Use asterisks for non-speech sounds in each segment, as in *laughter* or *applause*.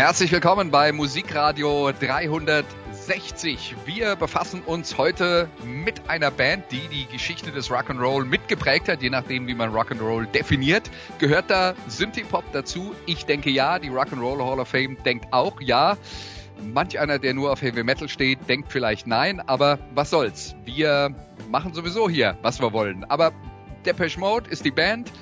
Herzlich willkommen bei Musikradio 360. Wir befassen uns heute mit einer Band, die die Geschichte des Rock'n'Roll mitgeprägt hat, je nachdem, wie man Rock'n'Roll definiert. Gehört da Synthie-Pop dazu? Ich denke ja. Die Rock'n'Roll Hall of Fame denkt auch ja. Manch einer, der nur auf Heavy Metal steht, denkt vielleicht nein, aber was soll's? Wir machen sowieso hier, was wir wollen. Aber Depeche Mode ist die Band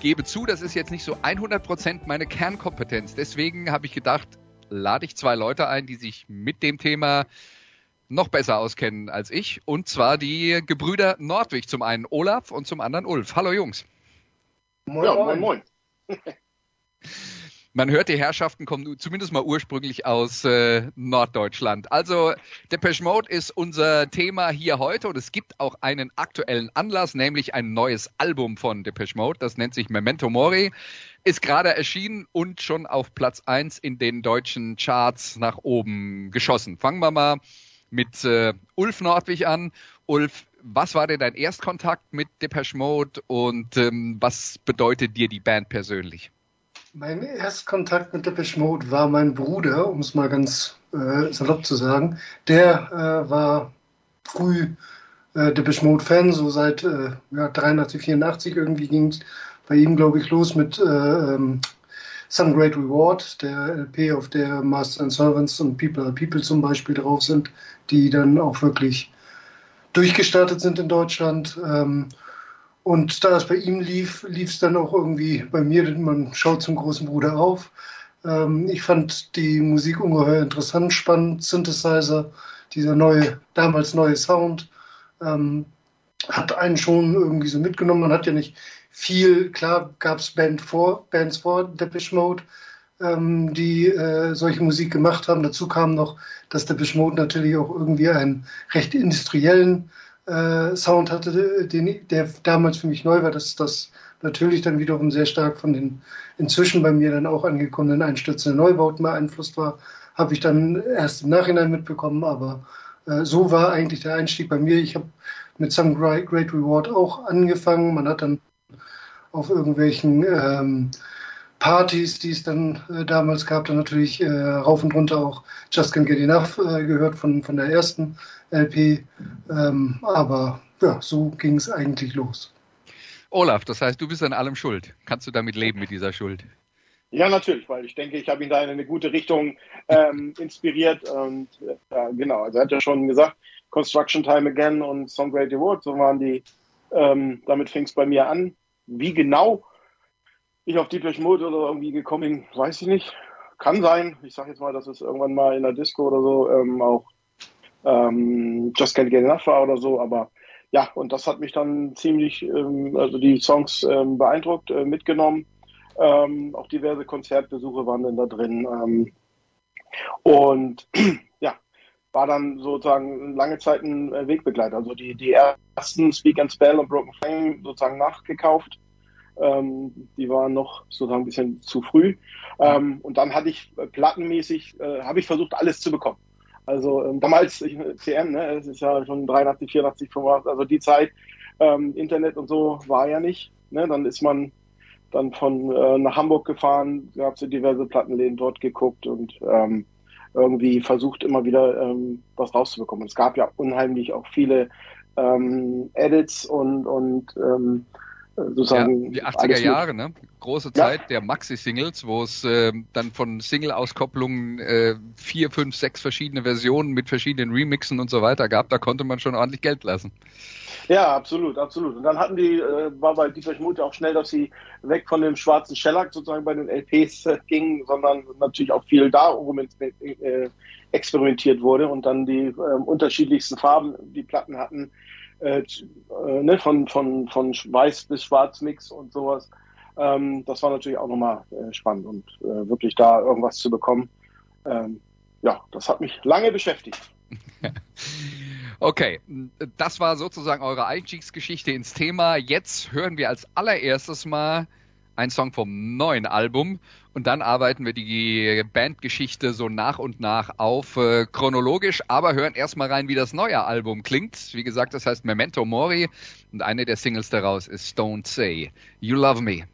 gebe zu, das ist jetzt nicht so 100% meine Kernkompetenz. Deswegen habe ich gedacht, lade ich zwei Leute ein, die sich mit dem Thema noch besser auskennen als ich. Und zwar die Gebrüder Nordwig. Zum einen Olaf und zum anderen Ulf. Hallo Jungs. Moin, ja, moin, moin. *laughs* Man hört, die Herrschaften kommen zumindest mal ursprünglich aus äh, Norddeutschland. Also Depeche Mode ist unser Thema hier heute und es gibt auch einen aktuellen Anlass, nämlich ein neues Album von Depeche Mode. Das nennt sich Memento Mori. Ist gerade erschienen und schon auf Platz eins in den deutschen Charts nach oben geschossen. Fangen wir mal mit äh, Ulf Nordwig an. Ulf, was war denn dein Erstkontakt mit Depeche Mode und ähm, was bedeutet dir die Band persönlich? Mein Erstkontakt mit Depeche Mode war mein Bruder, um es mal ganz äh, salopp zu sagen. Der äh, war früh äh, Depeche Mode Fan, so seit äh, ja, 83, 84 irgendwie ging es bei ihm, glaube ich, los mit äh, ähm, Some Great Reward, der LP, auf der Master and Servants und People are People zum Beispiel drauf sind, die dann auch wirklich durchgestartet sind in Deutschland. Ähm, und da es bei ihm lief, lief es dann auch irgendwie bei mir, man schaut zum großen Bruder auf. Ähm, ich fand die Musik ungeheuer interessant, spannend, Synthesizer, dieser neue, damals neue Sound, ähm, hat einen schon irgendwie so mitgenommen. Man hat ja nicht viel, klar gab es Band vor, Bands vor Depeche Mode, ähm, die äh, solche Musik gemacht haben. Dazu kam noch, dass Depeche Mode natürlich auch irgendwie einen recht industriellen äh, Sound hatte, den, der damals für mich neu war, dass das natürlich dann wiederum sehr stark von den inzwischen bei mir dann auch angekommenen einstürzenden Neubauten beeinflusst war, habe ich dann erst im Nachhinein mitbekommen, aber äh, so war eigentlich der Einstieg bei mir. Ich habe mit Some Great Reward auch angefangen. Man hat dann auf irgendwelchen ähm, Partys, die es dann äh, damals gab, dann natürlich äh, rauf und runter auch Just Can't Get Enough äh, gehört von, von der ersten LP. Ähm, aber ja, so ging es eigentlich los. Olaf, das heißt, du bist an allem schuld. Kannst du damit leben mit dieser Schuld? Ja, natürlich, weil ich denke, ich habe ihn da in eine gute Richtung ähm, *laughs* inspiriert. Und ja, genau, also er hat ja schon gesagt, Construction Time Again und Song Great Award, so waren die, ähm, damit fing es bei mir an. Wie genau ich auf Deepish Mode oder irgendwie gekommen weiß ich nicht. Kann sein. Ich sage jetzt mal, dass es irgendwann mal in der Disco oder so ähm, auch ähm, Just Can't Get Enough war oder so, aber ja, und das hat mich dann ziemlich, ähm, also die Songs ähm, beeindruckt, äh, mitgenommen. Ähm, auch diverse Konzertbesuche waren dann da drin. Ähm, und *clears throat* ja, war dann sozusagen lange Zeit ein äh, Wegbegleiter. Also die, die ersten Speak and Spell und Broken Flame sozusagen nachgekauft. Ähm, die waren noch sozusagen ein bisschen zu früh. Ähm, und dann hatte ich äh, plattenmäßig, äh, habe ich versucht, alles zu bekommen. Also ähm, damals, ich, CM, ne, es ist ja schon 83, 84, 85, also die Zeit, ähm, Internet und so war ja nicht. Ne? Dann ist man dann von äh, nach Hamburg gefahren, gab es diverse Plattenläden dort geguckt und ähm, irgendwie versucht immer wieder ähm, was rauszubekommen. Es gab ja unheimlich auch viele ähm, Edits und, und ähm, sozusagen. Ja, die 80er Jahre, ne? Große Zeit ja. der Maxi-Singles, wo es äh, dann von Single-Auskopplungen äh, vier, fünf, sechs verschiedene Versionen mit verschiedenen Remixen und so weiter gab. Da konnte man schon ordentlich Geld lassen. Ja, absolut, absolut. Und dann hatten die, äh, war bei Dietrich Mute auch schnell, dass sie weg von dem schwarzen Shellac sozusagen bei den LPs äh, gingen, sondern natürlich auch viel da äh, experimentiert wurde und dann die äh, unterschiedlichsten Farben die Platten hatten äh, äh, ne, von, von, von Weiß bis Schwarz Mix und sowas. Ähm, das war natürlich auch nochmal äh, spannend und äh, wirklich da irgendwas zu bekommen. Ähm, ja, das hat mich lange beschäftigt. *laughs* Okay, das war sozusagen eure Einstiegsgeschichte ins Thema. Jetzt hören wir als allererstes mal einen Song vom neuen Album und dann arbeiten wir die Bandgeschichte so nach und nach auf, äh, chronologisch, aber hören erstmal rein, wie das neue Album klingt. Wie gesagt, das heißt Memento Mori und eine der Singles daraus ist Don't Say You Love Me.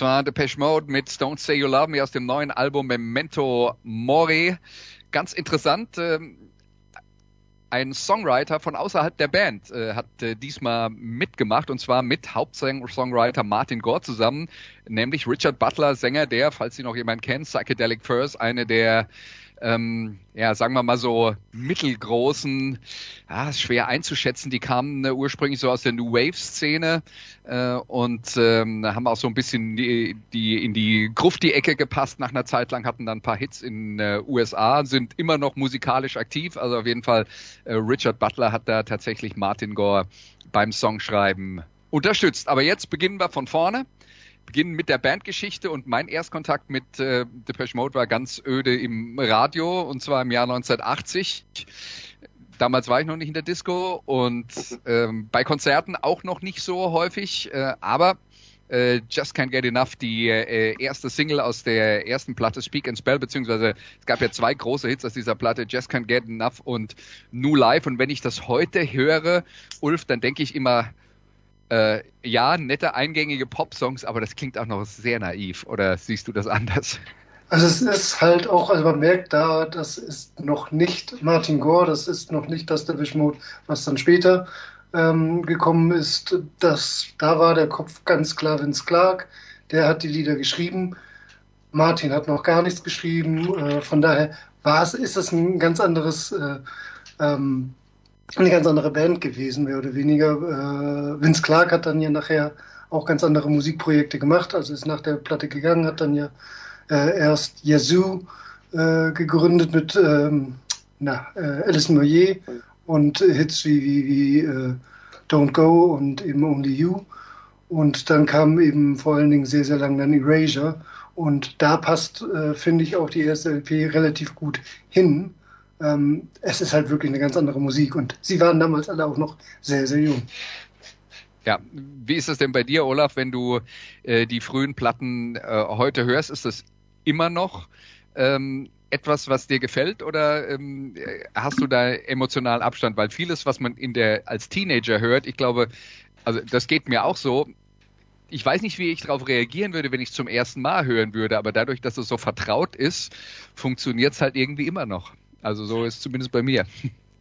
Das war Depeche Mode mit Don't Say You Love Me aus dem neuen Album Memento Mori. Ganz interessant, ähm, ein Songwriter von außerhalb der Band äh, hat äh, diesmal mitgemacht und zwar mit Hauptsongwriter Martin Gore zusammen, nämlich Richard Butler, Sänger der, falls Sie noch jemand kennt, Psychedelic Furs, eine der ähm, ja, sagen wir mal so mittelgroßen, ja, schwer einzuschätzen. Die kamen äh, ursprünglich so aus der New Wave-Szene äh, und ähm, haben auch so ein bisschen die, die in die Grufti-Ecke gepasst nach einer Zeit lang, hatten dann ein paar Hits in äh, USA, sind immer noch musikalisch aktiv. Also auf jeden Fall, äh, Richard Butler hat da tatsächlich Martin Gore beim Songschreiben unterstützt. Aber jetzt beginnen wir von vorne beginnen mit der Bandgeschichte und mein Erstkontakt mit äh, Depeche Mode war ganz öde im Radio und zwar im Jahr 1980. Damals war ich noch nicht in der Disco und ähm, bei Konzerten auch noch nicht so häufig, äh, aber äh, Just Can't Get Enough, die äh, erste Single aus der ersten Platte Speak and Spell, beziehungsweise es gab ja zwei große Hits aus dieser Platte, Just Can't Get Enough und New Life. Und wenn ich das heute höre, Ulf, dann denke ich immer, äh, ja, nette eingängige Pop-Songs, aber das klingt auch noch sehr naiv. Oder siehst du das anders? Also es ist halt auch, also man merkt da, das ist noch nicht Martin Gore, das ist noch nicht das Devish Mode, was dann später ähm, gekommen ist. Das, da war der Kopf ganz klar Vince Clark, der hat die Lieder geschrieben. Martin hat noch gar nichts geschrieben. Äh, von daher war es, ist es ein ganz anderes äh, ähm, eine ganz andere Band gewesen, mehr oder weniger. Äh, Vince Clark hat dann ja nachher auch ganz andere Musikprojekte gemacht, also ist nach der Platte gegangen, hat dann ja äh, erst Yazoo äh, gegründet mit ähm, na, äh, Alison Moyer und Hits wie, wie, wie äh, Don't Go und eben Only You. Und dann kam eben vor allen Dingen sehr, sehr lang dann Erasure. Und da passt, äh, finde ich, auch die erste LP relativ gut hin ähm, es ist halt wirklich eine ganz andere Musik und sie waren damals alle auch noch sehr, sehr jung. Ja, wie ist es denn bei dir, Olaf, wenn du äh, die frühen Platten äh, heute hörst? Ist das immer noch ähm, etwas, was dir gefällt oder ähm, hast du da emotionalen Abstand? Weil vieles, was man in der als Teenager hört, ich glaube, also das geht mir auch so. Ich weiß nicht, wie ich darauf reagieren würde, wenn ich es zum ersten Mal hören würde, aber dadurch, dass es so vertraut ist, funktioniert es halt irgendwie immer noch. Also so ist es zumindest bei mir.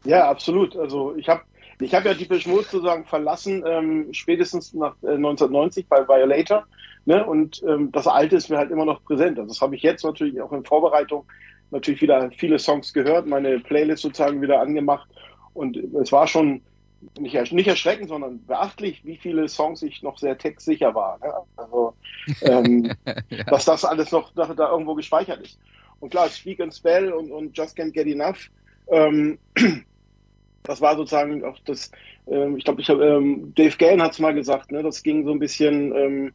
Ja, absolut. Also ich habe ich hab ja die Mode sozusagen verlassen, ähm, spätestens nach äh, 1990 bei Violator. Ne? Und ähm, das Alte ist mir halt immer noch präsent. Also das habe ich jetzt natürlich auch in Vorbereitung natürlich wieder viele Songs gehört, meine Playlist sozusagen wieder angemacht. Und es war schon nicht, nicht erschreckend, sondern beachtlich, wie viele Songs ich noch sehr textsicher war. Ne? Also, ähm, *laughs* ja. dass das alles noch da, da irgendwo gespeichert ist. Und klar, Speak and Spell und, und Just Can't Get Enough, ähm, *clears throat* das war sozusagen auch das, ähm, ich glaube, ich hab, ähm, Dave Gann hat es mal gesagt, ne, das ging so ein bisschen, ähm,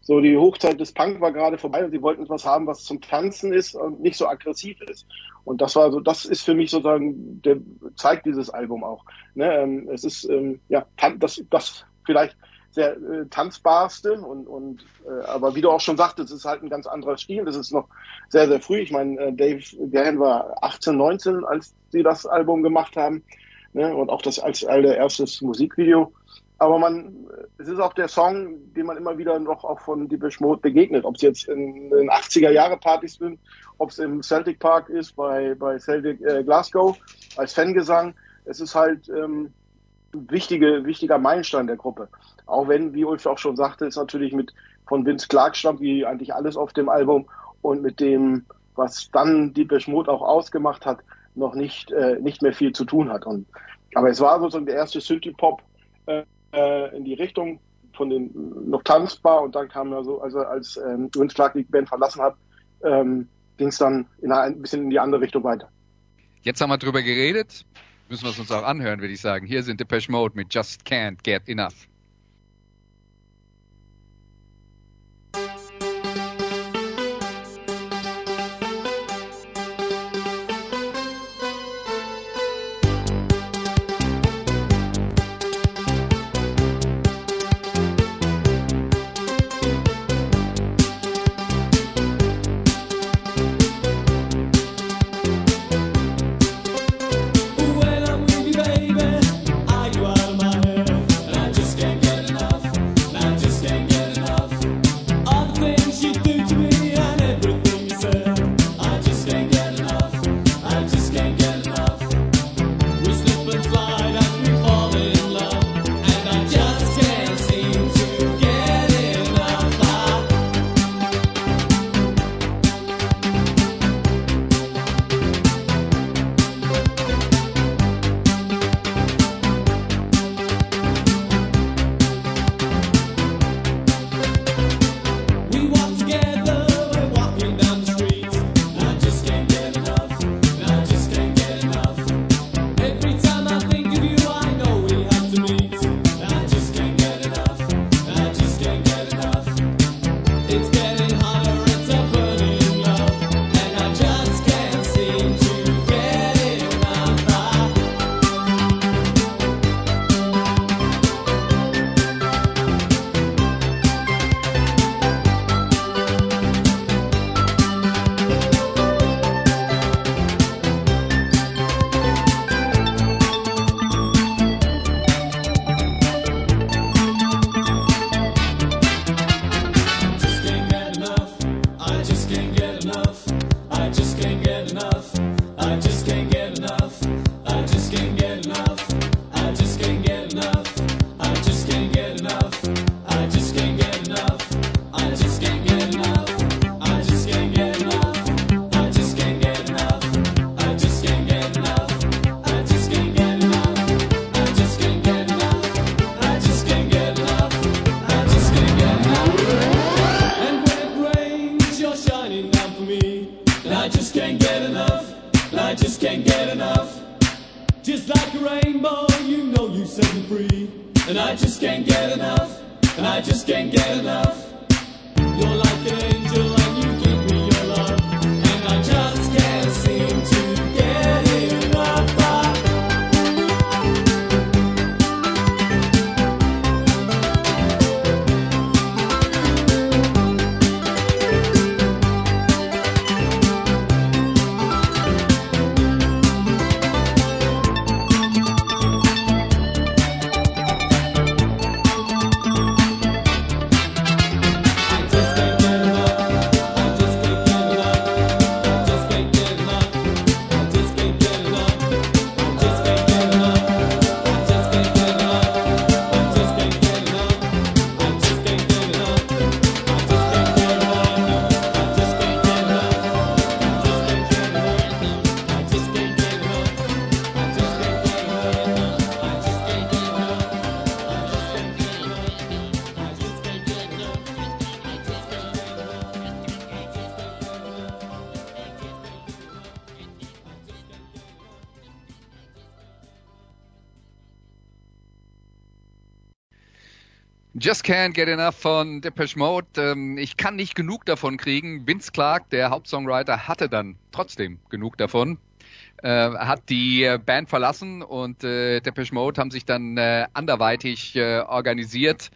so die Hochzeit des Punk war gerade vorbei und sie wollten etwas haben, was zum Tanzen ist und nicht so aggressiv ist. Und das war so, das ist für mich sozusagen, der zeigt dieses Album auch. Ne, ähm, es ist ähm, ja das, das vielleicht sehr äh, tanzbarste und, und äh, aber wie du auch schon sagtest, es ist halt ein ganz anderer Stil. Das ist noch sehr, sehr früh. Ich meine, äh, Dave Gahan war 18, 19, als sie das Album gemacht haben. Ne? Und auch das als allererstes Musikvideo. Aber man, es ist auch der Song, den man immer wieder noch auch von Depeche Mode begegnet. Ob es jetzt in den 80er Jahre Partys sind, ob es im Celtic Park ist, bei, bei Celtic äh, Glasgow als Fangesang. Es ist halt ähm, wichtige, wichtiger Meilenstein der Gruppe. Auch wenn, wie Ulf auch schon sagte, es natürlich mit von Vince Clark stammt, wie eigentlich alles auf dem Album und mit dem, was dann die Mode auch ausgemacht hat, noch nicht, äh, nicht mehr viel zu tun hat. Und, aber es war sozusagen der erste Synthie-Pop äh, äh in die Richtung von den noch tanzbar und dann kam ja so, also als ähm, Vince Clark die Band verlassen hat, ähm, ging es dann in ein bisschen in die andere Richtung weiter. Jetzt haben wir drüber geredet müssen wir es uns auch anhören, würde ich sagen. Hier sind Depeche Mode mit Just Can't Get Enough. Just Can't Get Enough von Depeche Mode. Ähm, ich kann nicht genug davon kriegen. Vince Clark, der Hauptsongwriter, hatte dann trotzdem genug davon. Äh, hat die äh, Band verlassen und äh, Depeche Mode haben sich dann anderweitig organisiert.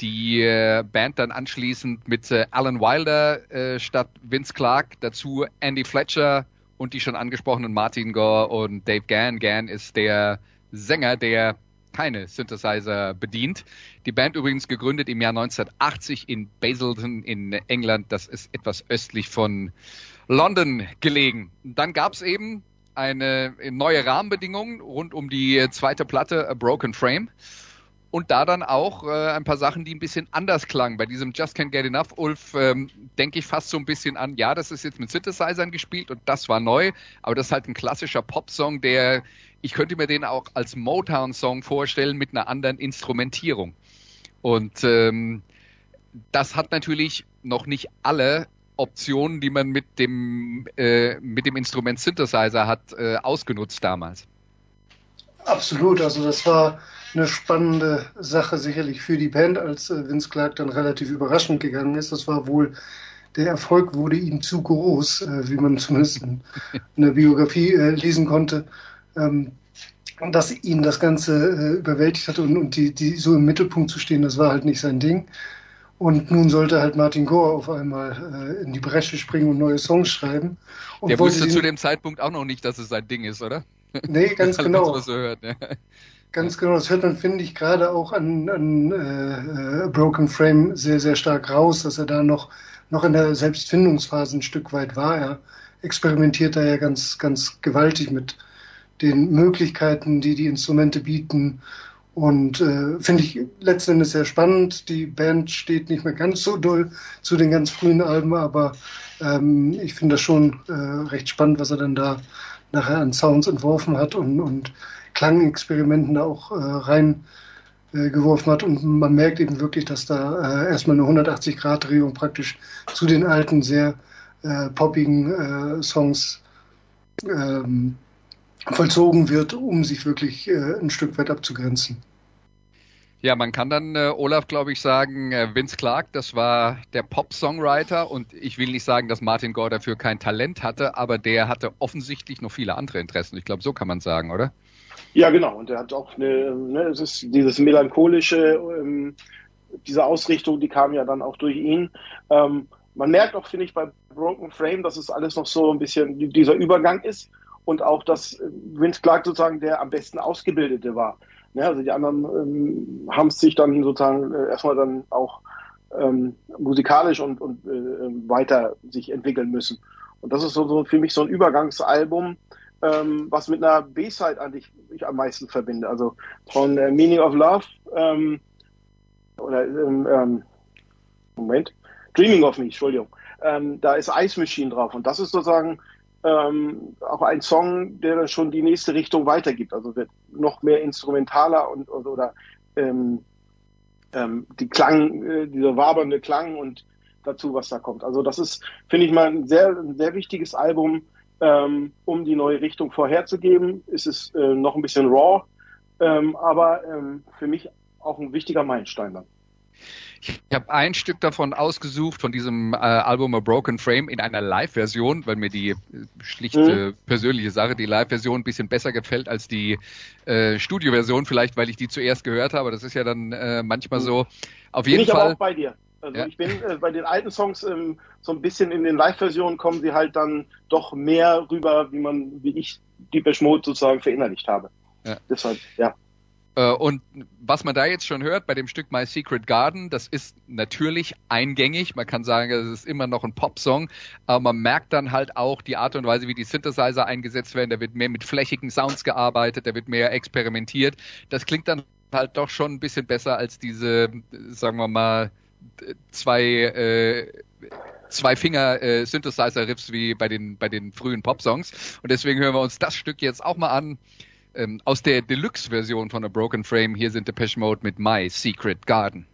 Die Band dann anschließend mit Alan Wilder statt Vince Clark, dazu Andy Fletcher und die schon angesprochenen Martin Gore und Dave Gann. Gann ist der Sänger, der keine Synthesizer bedient. Die Band übrigens gegründet im Jahr 1980 in Basildon in England. Das ist etwas östlich von London gelegen. Dann gab es eben eine neue Rahmenbedingung rund um die zweite Platte A Broken Frame. Und da dann auch äh, ein paar Sachen, die ein bisschen anders klangen. Bei diesem Just Can't Get Enough, Ulf, ähm, denke ich fast so ein bisschen an, ja, das ist jetzt mit Synthesizern gespielt und das war neu, aber das ist halt ein klassischer Popsong, der, ich könnte mir den auch als Motown-Song vorstellen mit einer anderen Instrumentierung. Und ähm, das hat natürlich noch nicht alle Optionen, die man mit dem, äh, mit dem Instrument Synthesizer hat, äh, ausgenutzt damals. Absolut, also das war eine spannende Sache sicherlich für die Band, als äh, Vince Clark dann relativ überraschend gegangen ist. Das war wohl, der Erfolg wurde ihm zu groß, äh, wie man zumindest in, der Biografie äh, lesen konnte, ähm, dass ihn das Ganze äh, überwältigt hat und, und die, die so im Mittelpunkt zu stehen, das war halt nicht sein Ding. Und nun sollte halt Martin Gore auf einmal äh, in die Bresche springen und neue Songs schreiben. Und Der wusste zu dem Zeitpunkt auch noch nicht, dass es sein Ding ist, oder? Nee, ganz *laughs* genau. was so hört, ne? Ganz genau, das hört man, finde ich, gerade auch an, an äh, äh, Broken Frame sehr, sehr stark raus, dass er da noch, noch in der Selbstfindungsphase ein Stück weit war. Er experimentiert da ja ganz, ganz gewaltig mit den Möglichkeiten, die die Instrumente bieten. Und äh, finde ich letzten Endes sehr spannend. Die Band steht nicht mehr ganz so doll zu den ganz frühen Alben, aber ähm, ich finde das schon äh, recht spannend, was er dann da nachher an Sounds entworfen hat und, und Klangexperimenten da auch äh, rein äh, hat. Und man merkt eben wirklich, dass da äh, erstmal eine 180-Grad-Drehung praktisch zu den alten, sehr äh, poppigen äh, Songs ähm, vollzogen wird, um sich wirklich äh, ein Stück weit abzugrenzen. Ja, man kann dann, äh, Olaf, glaube ich, sagen, äh, Vince Clark, das war der Pop-Songwriter und ich will nicht sagen, dass Martin Gore dafür kein Talent hatte, aber der hatte offensichtlich noch viele andere Interessen. Ich glaube, so kann man sagen, oder? Ja, genau. Und er hat auch eine, ne, es ist dieses melancholische, ähm, diese Ausrichtung, die kam ja dann auch durch ihn. Ähm, man merkt auch, finde ich, bei Broken Frame, dass es alles noch so ein bisschen dieser Übergang ist und auch, dass äh, Vince Clark sozusagen der am besten Ausgebildete war. Ne, also die anderen ähm, haben es sich dann sozusagen äh, erstmal dann auch ähm, musikalisch und, und äh, weiter sich entwickeln müssen. Und das ist so, so für mich so ein Übergangsalbum, ähm, was mit einer B-Side eigentlich ich am meisten verbinde. Also von äh, Meaning of Love ähm, oder ähm, ähm, Moment, Dreaming of Me, Entschuldigung. Ähm, da ist Ice Machine drauf und das ist sozusagen ähm, auch ein Song, der dann schon die nächste Richtung weitergibt. Also wird noch mehr instrumentaler und, und oder ähm, ähm, die Klang, äh, dieser wabernde Klang und dazu, was da kommt. Also das ist, finde ich mal, ein sehr, ein sehr wichtiges Album ähm, um die neue Richtung vorherzugeben. Ist es äh, noch ein bisschen raw, ähm, aber ähm, für mich auch ein wichtiger Meilenstein dann. Ich habe ein Stück davon ausgesucht, von diesem äh, Album A Broken Frame in einer Live-Version, weil mir die äh, schlichte Mhm. persönliche Sache, die Live-Version ein bisschen besser gefällt als die äh, Studio-Version, vielleicht weil ich die zuerst gehört habe. Das ist ja dann äh, manchmal so. Auf Bin jeden ich aber Fall. auch bei dir. Also Ja. ich bin äh, bei den alten Songs ähm, so ein bisschen in den Live-Versionen kommen sie halt dann doch mehr rüber, wie man, wie ich die Mode sozusagen verinnerlicht habe. Ja. Deshalb, ja. Äh, Und was man da jetzt schon hört bei dem Stück My Secret Garden, das ist natürlich eingängig. Man kann sagen, es ist immer noch ein Popsong, aber man merkt dann halt auch die Art und Weise, wie die Synthesizer eingesetzt werden. Da wird mehr mit flächigen Sounds gearbeitet, da wird mehr experimentiert. Das klingt dann halt doch schon ein bisschen besser als diese, sagen wir mal, zwei äh, zwei Finger äh, wie bei den bei den frühen Popsongs und deswegen hören wir uns das Stück jetzt auch mal an ähm, aus der Deluxe-Version von A Broken Frame. Hier sind Depeche Mode mit My Secret Garden.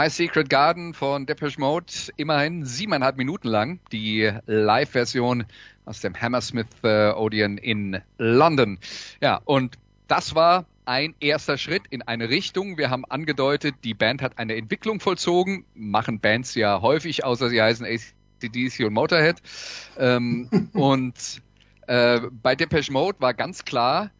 My Secret Garden von Depeche Mode, immerhin siebeneinhalb Minuten lang, die Live-Version aus dem Hammersmith äh, Odeon in London. Ja, und das war ein erster Schritt in eine Richtung. Wir haben angedeutet, die Band hat eine Entwicklung vollzogen, machen Bands ja häufig, außer sie heißen ACDC und Motorhead. Ähm, *laughs* und äh, bei Depeche Mode war ganz klar,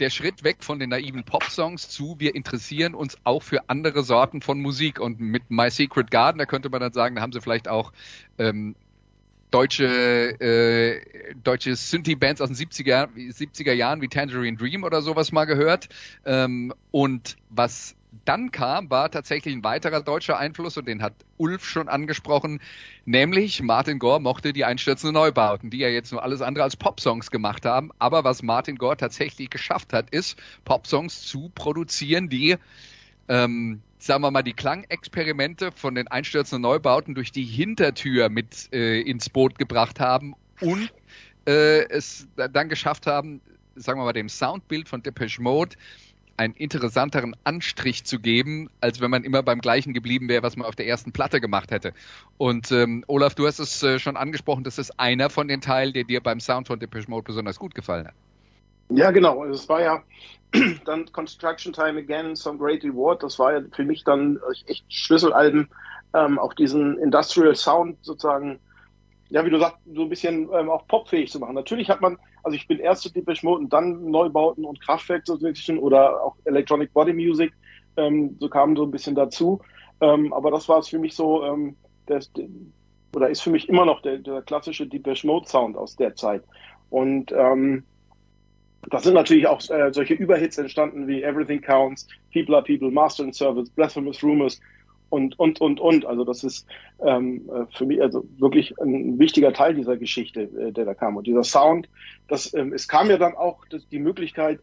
der Schritt weg von den naiven Pop-Songs zu, wir interessieren uns auch für andere Sorten von Musik. Und mit My Secret Garden, da könnte man dann sagen, da haben sie vielleicht auch ähm, deutsche, äh, deutsche Synthie-Bands aus den 70er, 70er Jahren wie Tangerine Dream oder sowas mal gehört. Ähm, und was dann kam, war tatsächlich ein weiterer deutscher Einfluss und den hat Ulf schon angesprochen, nämlich Martin Gore mochte die einstürzenden Neubauten, die ja jetzt nur alles andere als Popsongs gemacht haben. Aber was Martin Gore tatsächlich geschafft hat, ist Popsongs zu produzieren, die ähm, sagen wir mal, die Klangexperimente von den einstürzenden Neubauten durch die Hintertür mit äh, ins Boot gebracht haben und äh, es dann geschafft haben, sagen wir mal, dem Soundbild von Depeche Mode einen interessanteren Anstrich zu geben, als wenn man immer beim gleichen geblieben wäre, was man auf der ersten Platte gemacht hätte. Und ähm, Olaf, du hast es äh, schon angesprochen, das ist einer von den Teilen, der dir beim Sound von Depeche Mode besonders gut gefallen hat. Ja, genau. Es war ja *clears throat* dann Construction Time Again, Some Great Reward. Das war ja für mich dann echt Schlüsselalben, ähm, auch diesen Industrial Sound sozusagen, ja, wie du sagst, so ein bisschen ähm, auch popfähig zu machen. Natürlich hat man, also ich bin erst zu Depeche Mode und dann Neubauten und Kraftwerk so ein oder auch Electronic Body Music, ähm, so kamen so ein bisschen dazu. Ähm, aber das war es für mich so, ähm, der, oder ist für mich immer noch der, der klassische Depeche Mode Sound aus der Zeit. Und ähm, da sind natürlich auch äh, solche Überhits entstanden wie Everything Counts, People are People, Master and Service, Blasphemous Rumors und, und, und, und. Also das ist ähm, äh, für mich also wirklich ein wichtiger Teil dieser Geschichte, äh, der da kam. Und dieser Sound, das, ähm, es kam ja dann auch das, die Möglichkeit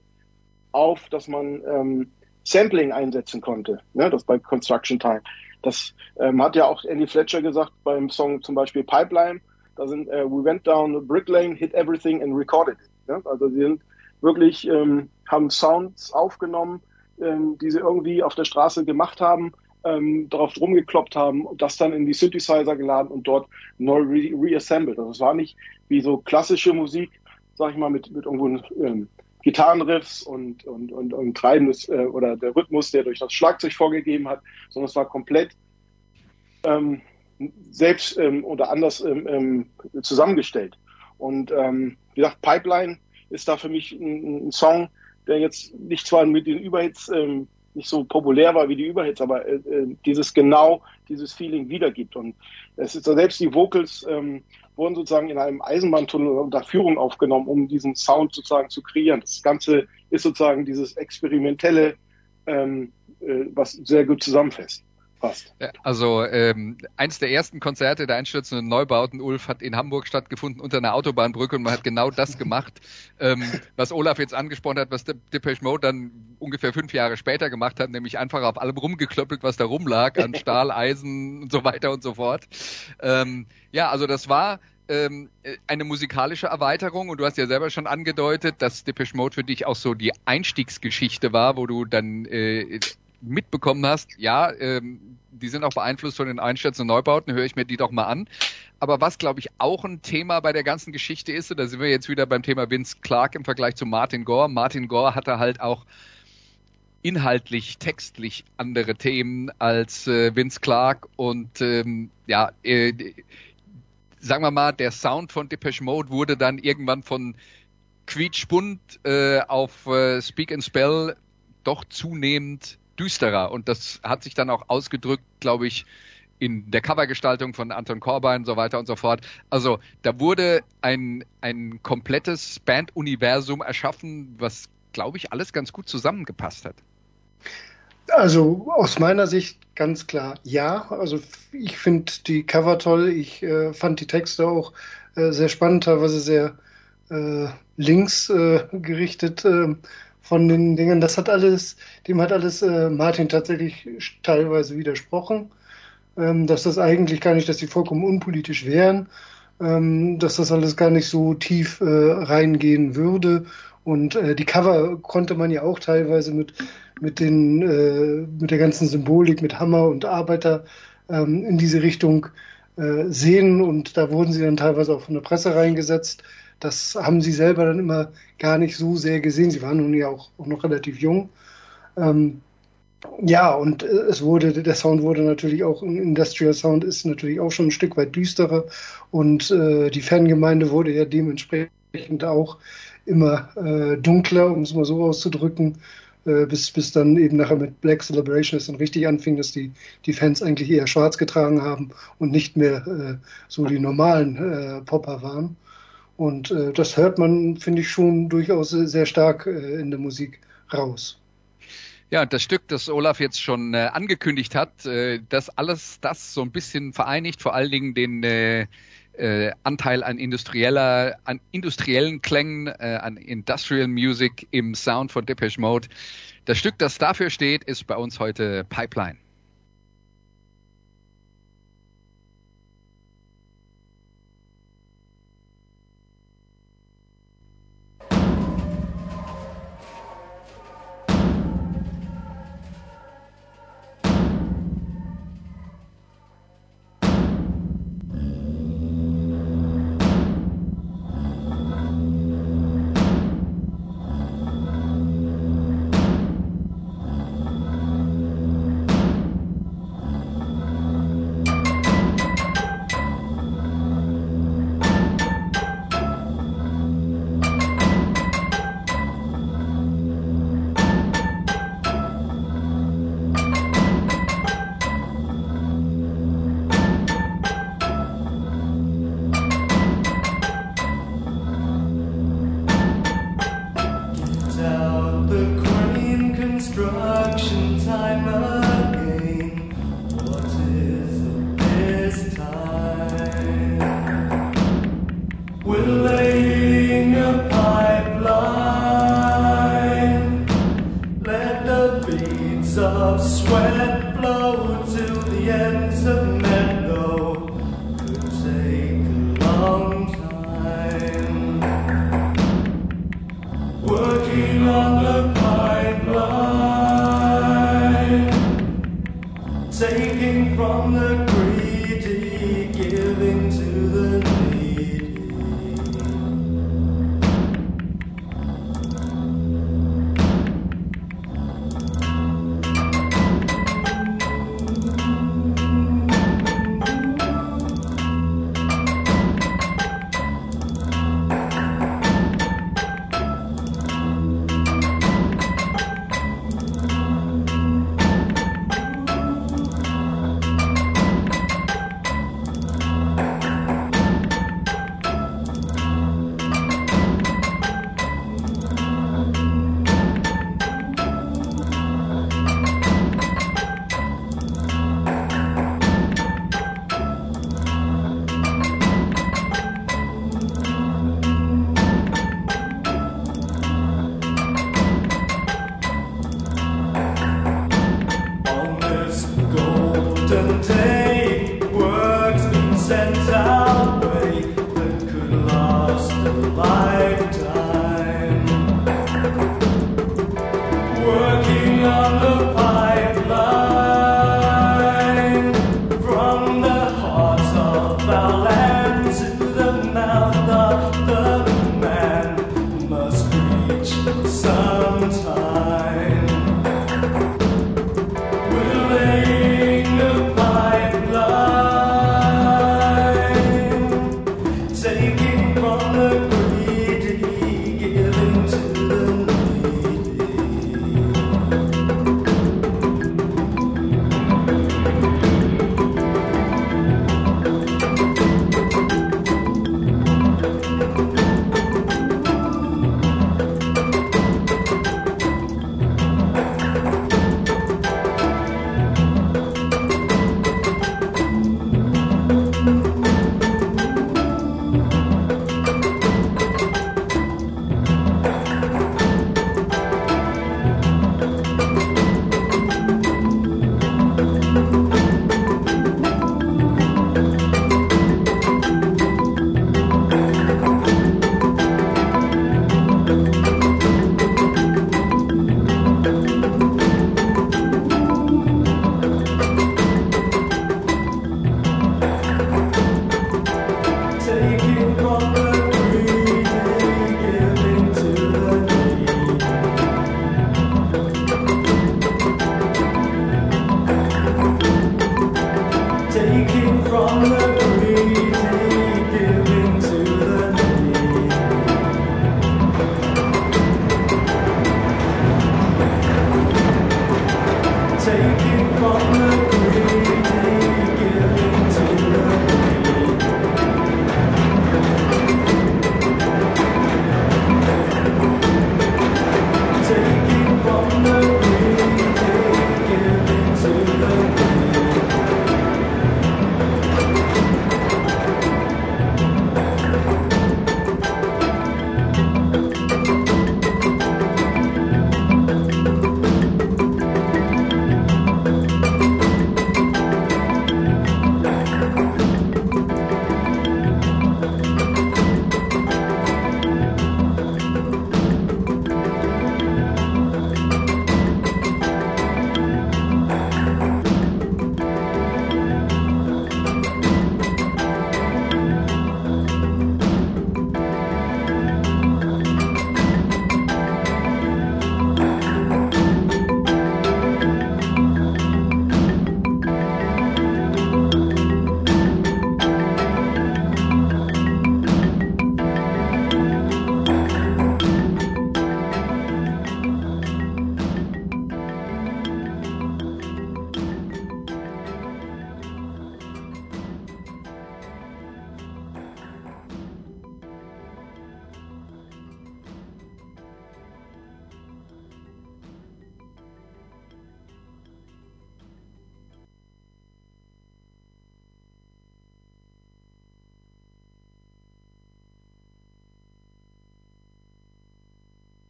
auf, dass man ähm, Sampling einsetzen konnte, ne? das bei Construction Time. Das ähm, hat ja auch Andy Fletcher gesagt beim Song zum Beispiel Pipeline. Da sind äh, We went down brick lane, hit everything and recorded it. Ne? Also sie sind wirklich ähm, haben Sounds aufgenommen, ähm, die sie irgendwie auf der Straße gemacht haben, ähm, darauf rumgekloppt haben das dann in die Synthesizer geladen und dort neu re reassembled. Also es war nicht wie so klassische Musik, sag ich mal, mit, mit irgendwo ähm, Gitarrenriffs und, und, und, und treibendes äh, oder der Rhythmus, der durch das Schlagzeug vorgegeben hat, sondern es war komplett ähm, selbst ähm, oder anders ähm, ähm, zusammengestellt. Und ähm, wie gesagt, Pipeline ist da für mich ein, ein Song, der jetzt nicht zwar mit den Überhits ähm, nicht so populär war wie die Überhits, aber äh, äh dieses genau dieses Feeling wiedergibt. Und es ist selbst die Vocals ähm, wurden sozusagen in einem Eisenbahntunnel unter Führung aufgenommen, um diesen Sound sozusagen zu kreieren. Das Ganze ist sozusagen dieses experimentelle, ähm, äh, was sehr gut zusammenfasst passt. Also ähm, eins der ersten Konzerte der einstürzenden Neubauten, Ulf, hat in Hamburg stattgefunden unter einer Autobahnbrücke und man hat genau das gemacht, *laughs* ähm, was Olaf jetzt angesprochen hat, was Depeche Mode dann ungefähr fünf Jahre später gemacht hat, nämlich einfach auf allem rumgeklöppelt, was da rumlag, an *laughs* Stahl, Eisen und so weiter und so fort. Ähm, ja, also das war ähm, eine musikalische Erweiterung und du hast ja selber schon angedeutet, dass Depeche Mode für dich auch so die Einstiegsgeschichte war, wo du dann äh, mitbekommen hast, ja, ähm, die sind auch beeinflusst von den einschätzenden Neubauten, höre ich mir die doch mal an. Aber was, glaube ich, auch ein Thema bei der ganzen Geschichte ist, da sind wir jetzt wieder beim Thema Vince Clark im Vergleich zu Martin Gore. Martin Gore hatte halt auch inhaltlich, textlich andere Themen als äh, Vince Clark und ähm, ja, äh, sagen wir mal, der Sound von Depeche Mode wurde dann irgendwann von quietschbunt äh, auf äh, Speak and Spell doch zunehmend düsterer. Und das hat sich dann auch ausgedrückt, glaube ich, in der Covergestaltung von Anton Corbijn und so weiter und so fort. Also da wurde ein, ein komplettes Band-Universum erschaffen, was, glaube ich, alles ganz gut zusammengepasst hat. Also aus meiner Sicht ganz klar ja. Also ich finde die Cover toll. Ich äh, fand die Texte auch äh, sehr spannend, teilweise sehr äh, links äh, gerichtet. Von den Dingen. Das hat alles, dem hat alles äh, Martin tatsächlich teilweise widersprochen, ähm, dass das eigentlich gar nicht, dass die vollkommen unpolitisch wären, ähm, dass das alles gar nicht so tief äh, reingehen würde Und äh, die Cover konnte man ja auch teilweise mit, mit, den, äh, mit der ganzen Symbolik, mit Hammer und Arbeiter ähm, in diese Richtung äh, sehen. Und da wurden sie dann teilweise auch von der Presse reingesetzt. Das haben sie selber dann immer gar nicht so sehr gesehen. Sie waren nun ja auch, auch noch relativ jung. Ähm, ja, und äh, es wurde, der Sound wurde natürlich auch, ein Industrial Sound ist natürlich auch schon ein Stück weit düsterer und äh, die Fangemeinde wurde ja dementsprechend auch immer äh, dunkler, um es mal so auszudrücken, äh, bis, bis dann eben nachher mit Black Celebration es dann richtig anfing, dass die, die Fans eigentlich eher schwarz getragen haben und nicht mehr äh, so die normalen äh, Popper waren. Und äh, das hört man, finde ich, schon durchaus sehr stark äh, in der Musik raus. Ja, das Stück, das Olaf jetzt schon äh, angekündigt hat, äh, das alles das so ein bisschen vereinigt, vor allen Dingen den äh, äh, Anteil an industrieller, an industriellen Klängen, äh, an Industrial Music im Sound von Depeche Mode. Das Stück, das dafür steht, ist bei uns heute Pipeline.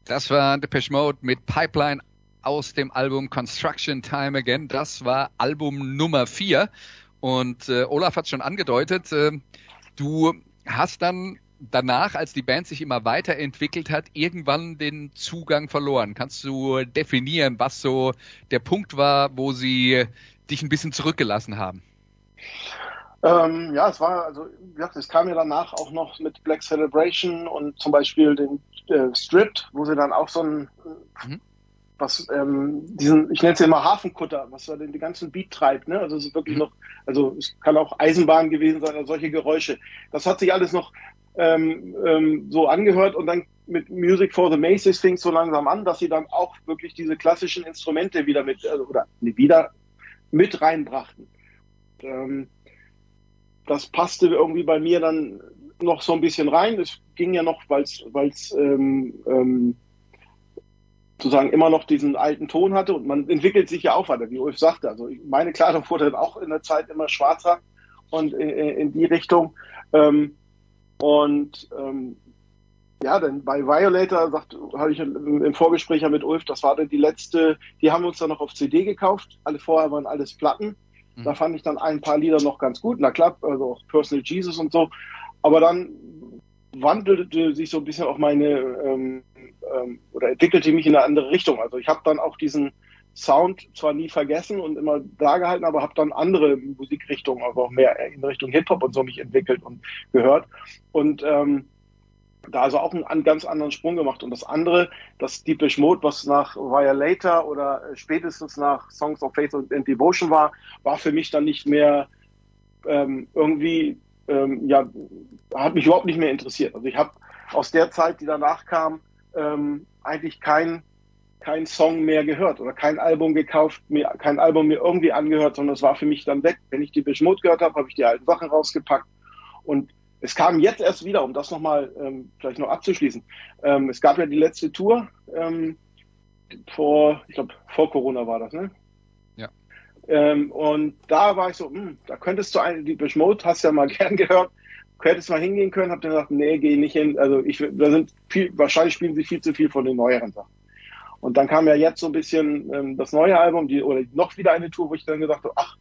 Das war Depeche Mode mit Pipeline aus dem Album Construction Time Again. Das war Album Nummer 4. Und äh, Olaf hat schon angedeutet, äh, du hast dann danach, als die Band sich immer weiterentwickelt hat, irgendwann den Zugang verloren. Kannst du definieren, was so der Punkt war, wo sie dich ein bisschen zurückgelassen haben? Ähm, ja, es war, also, wie gesagt, es kam ja danach auch noch mit Black Celebration und zum Beispiel den äh, Stripped, wo sie dann auch so ein, Mhm. was, ähm, diesen, ich nenne es ja immer Hafenkutter, was da den, den ganzen Beat treibt, ne? Also es ist wirklich Mhm. noch, also es kann auch Eisenbahn gewesen sein oder solche Geräusche. Das hat sich alles noch ähm, ähm, so angehört und dann mit Music for the Maces fing es so langsam an, dass sie dann auch wirklich diese klassischen Instrumente wieder mit, also, oder nee, wieder mit reinbrachten. Und, ähm, das passte irgendwie bei mir dann noch so ein bisschen rein. Es ging ja noch, weil es ähm, ähm, sozusagen immer noch diesen alten Ton hatte und man entwickelt sich ja auch weiter, wie Ulf sagte. Also meine Kleidung wurde dann auch in der Zeit immer schwarzer und in, in die Richtung. Ähm, und ähm, ja, denn bei Violator sagt, hatte ich im im Vorgespräch ja mit Ulf, das war dann die letzte, die haben wir uns dann noch auf CD gekauft. Alle vorher waren alles Platten. Mhm. Da fand ich dann ein paar Lieder noch ganz gut. Na klar, also auch Personal Jesus und so. Aber dann wandelte sich so ein bisschen auch meine ähm, ähm, oder entwickelte mich in eine andere Richtung. Also ich habe dann auch diesen Sound zwar nie vergessen und immer da gehalten, aber habe dann andere Musikrichtungen, also auch mehr in Richtung Hip-Hop und so mich entwickelt und gehört. Und ähm, da also auch einen, einen ganz anderen Sprung gemacht. Und das andere, das Deepish Mode, was nach Violator oder äh, spätestens nach Songs of Faith and Devotion war, war für mich dann nicht mehr ähm, irgendwie, ähm, ja, hat mich überhaupt nicht mehr interessiert. Also ich habe aus der Zeit, die danach kam, ähm, eigentlich kein, kein Song mehr gehört oder kein Album gekauft, mir, kein Album mir irgendwie angehört, sondern es war für mich dann weg. Wenn ich die Mode gehört habe, habe ich die alten Sachen rausgepackt und es kam jetzt erst wieder, um das nochmal ähm, vielleicht noch abzuschließen. Ähm, es gab ja die letzte Tour ähm, vor, ich glaube, vor Corona war das, ne? Ähm, und da war ich so, hm, da könntest du eine, die Mode hast ja mal *laughs* gern gehört, könntest mal hingehen können, hab dann gesagt, nee, geh nicht hin. Also ich, da sind viel, wahrscheinlich spielen sie viel zu viel von den neueren Sachen. Und dann kam ja jetzt so ein bisschen ähm, das neue Album, die, oder noch wieder eine Tour, wo ich dann gesagt habe, ach,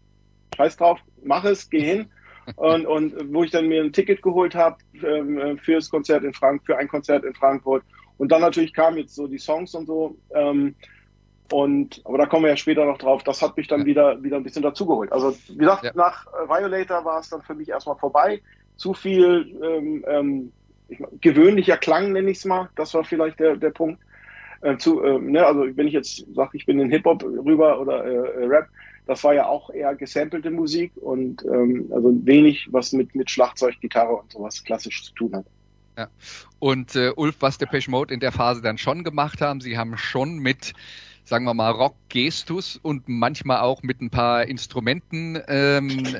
scheiß drauf, mach es, geh hin. *laughs* Und, und wo ich dann mir ein Ticket geholt habe ähm, fürs Konzert in Frankfurt, für ein Konzert in Frankfurt. Und dann natürlich kamen jetzt so die Songs und so. Ähm, und aber da kommen wir ja später noch drauf. Das hat mich dann Ja. wieder wieder ein bisschen dazugeholt. Also wie gesagt, Ja. nach äh, Violator war es dann für mich erstmal vorbei. Zu viel ähm, ähm, ich, gewöhnlicher Klang nenne ich es mal. Das war vielleicht der der Punkt. Äh, zu, ähm, ne, also wenn ich jetzt sage, ich bin in Hip Hop rüber oder äh, äh, Rap, das war ja auch eher gesampelte Musik und ähm, also wenig, was mit mit Schlagzeug, Gitarre und sowas klassisch zu tun hat. Und äh, Ulf, was Depeche Mode in der Phase dann schon gemacht haben, sie haben schon mit, sagen wir mal, Rock-Gestus und manchmal auch mit ein paar Instrumenten ähm,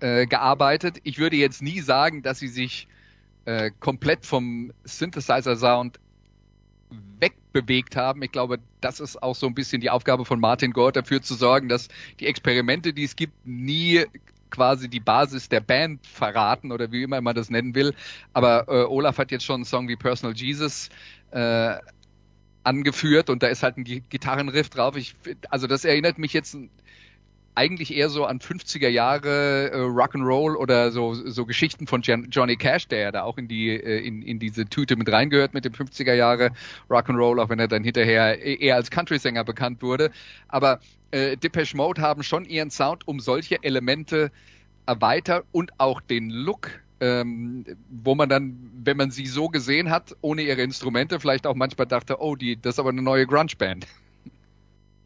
äh, gearbeitet. Ich würde jetzt nie sagen, dass sie sich äh, komplett vom Synthesizer-Sound wegbewegt haben. Ich glaube, das ist auch so ein bisschen die Aufgabe von Martin Gord, dafür zu sorgen, dass die Experimente, die es gibt, nie quasi die Basis der Band verraten oder wie immer man das nennen will. Aber äh, Olaf hat jetzt schon einen Song wie Personal Jesus äh, angeführt und da ist halt ein Gi- Gitarrenriff drauf. Ich, also das erinnert mich jetzt eigentlich eher so an 50er Jahre äh, Rock'n'Roll oder so, so Geschichten von Jan Johnny Cash, der ja da auch in die äh, in, in diese Tüte mit reingehört mit dem 50er Jahre Rock'n'Roll, auch wenn er dann hinterher e- eher als Country-Sänger bekannt wurde. Aber äh, Depeche Mode haben schon ihren Sound um solche Elemente erweitert und auch den Look, ähm, wo man dann, wenn man sie so gesehen hat, ohne ihre Instrumente, vielleicht auch manchmal dachte, oh, die, das ist aber eine neue Grunge-Band.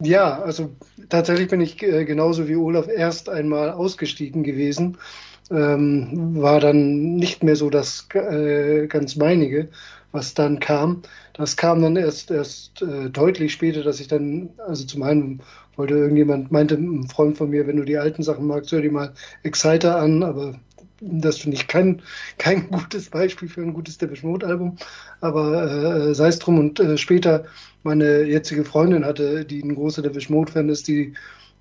Ja, also tatsächlich bin ich äh, genauso wie Olaf erst einmal ausgestiegen gewesen, ähm, war dann nicht mehr so das äh, ganz meinige, was dann kam. Das kam dann erst erst äh, deutlich später, dass ich dann, also zum einen wollte irgendjemand, meinte ein Freund von mir, wenn du die alten Sachen magst, hör dir mal Exciter an, aber das finde ich kein, kein *laughs* gutes Beispiel für ein gutes Depeche Mode Album. Aber äh, sei es drum und äh, später meine jetzige Freundin hatte, die ein großer Depeche Mode Fan ist, die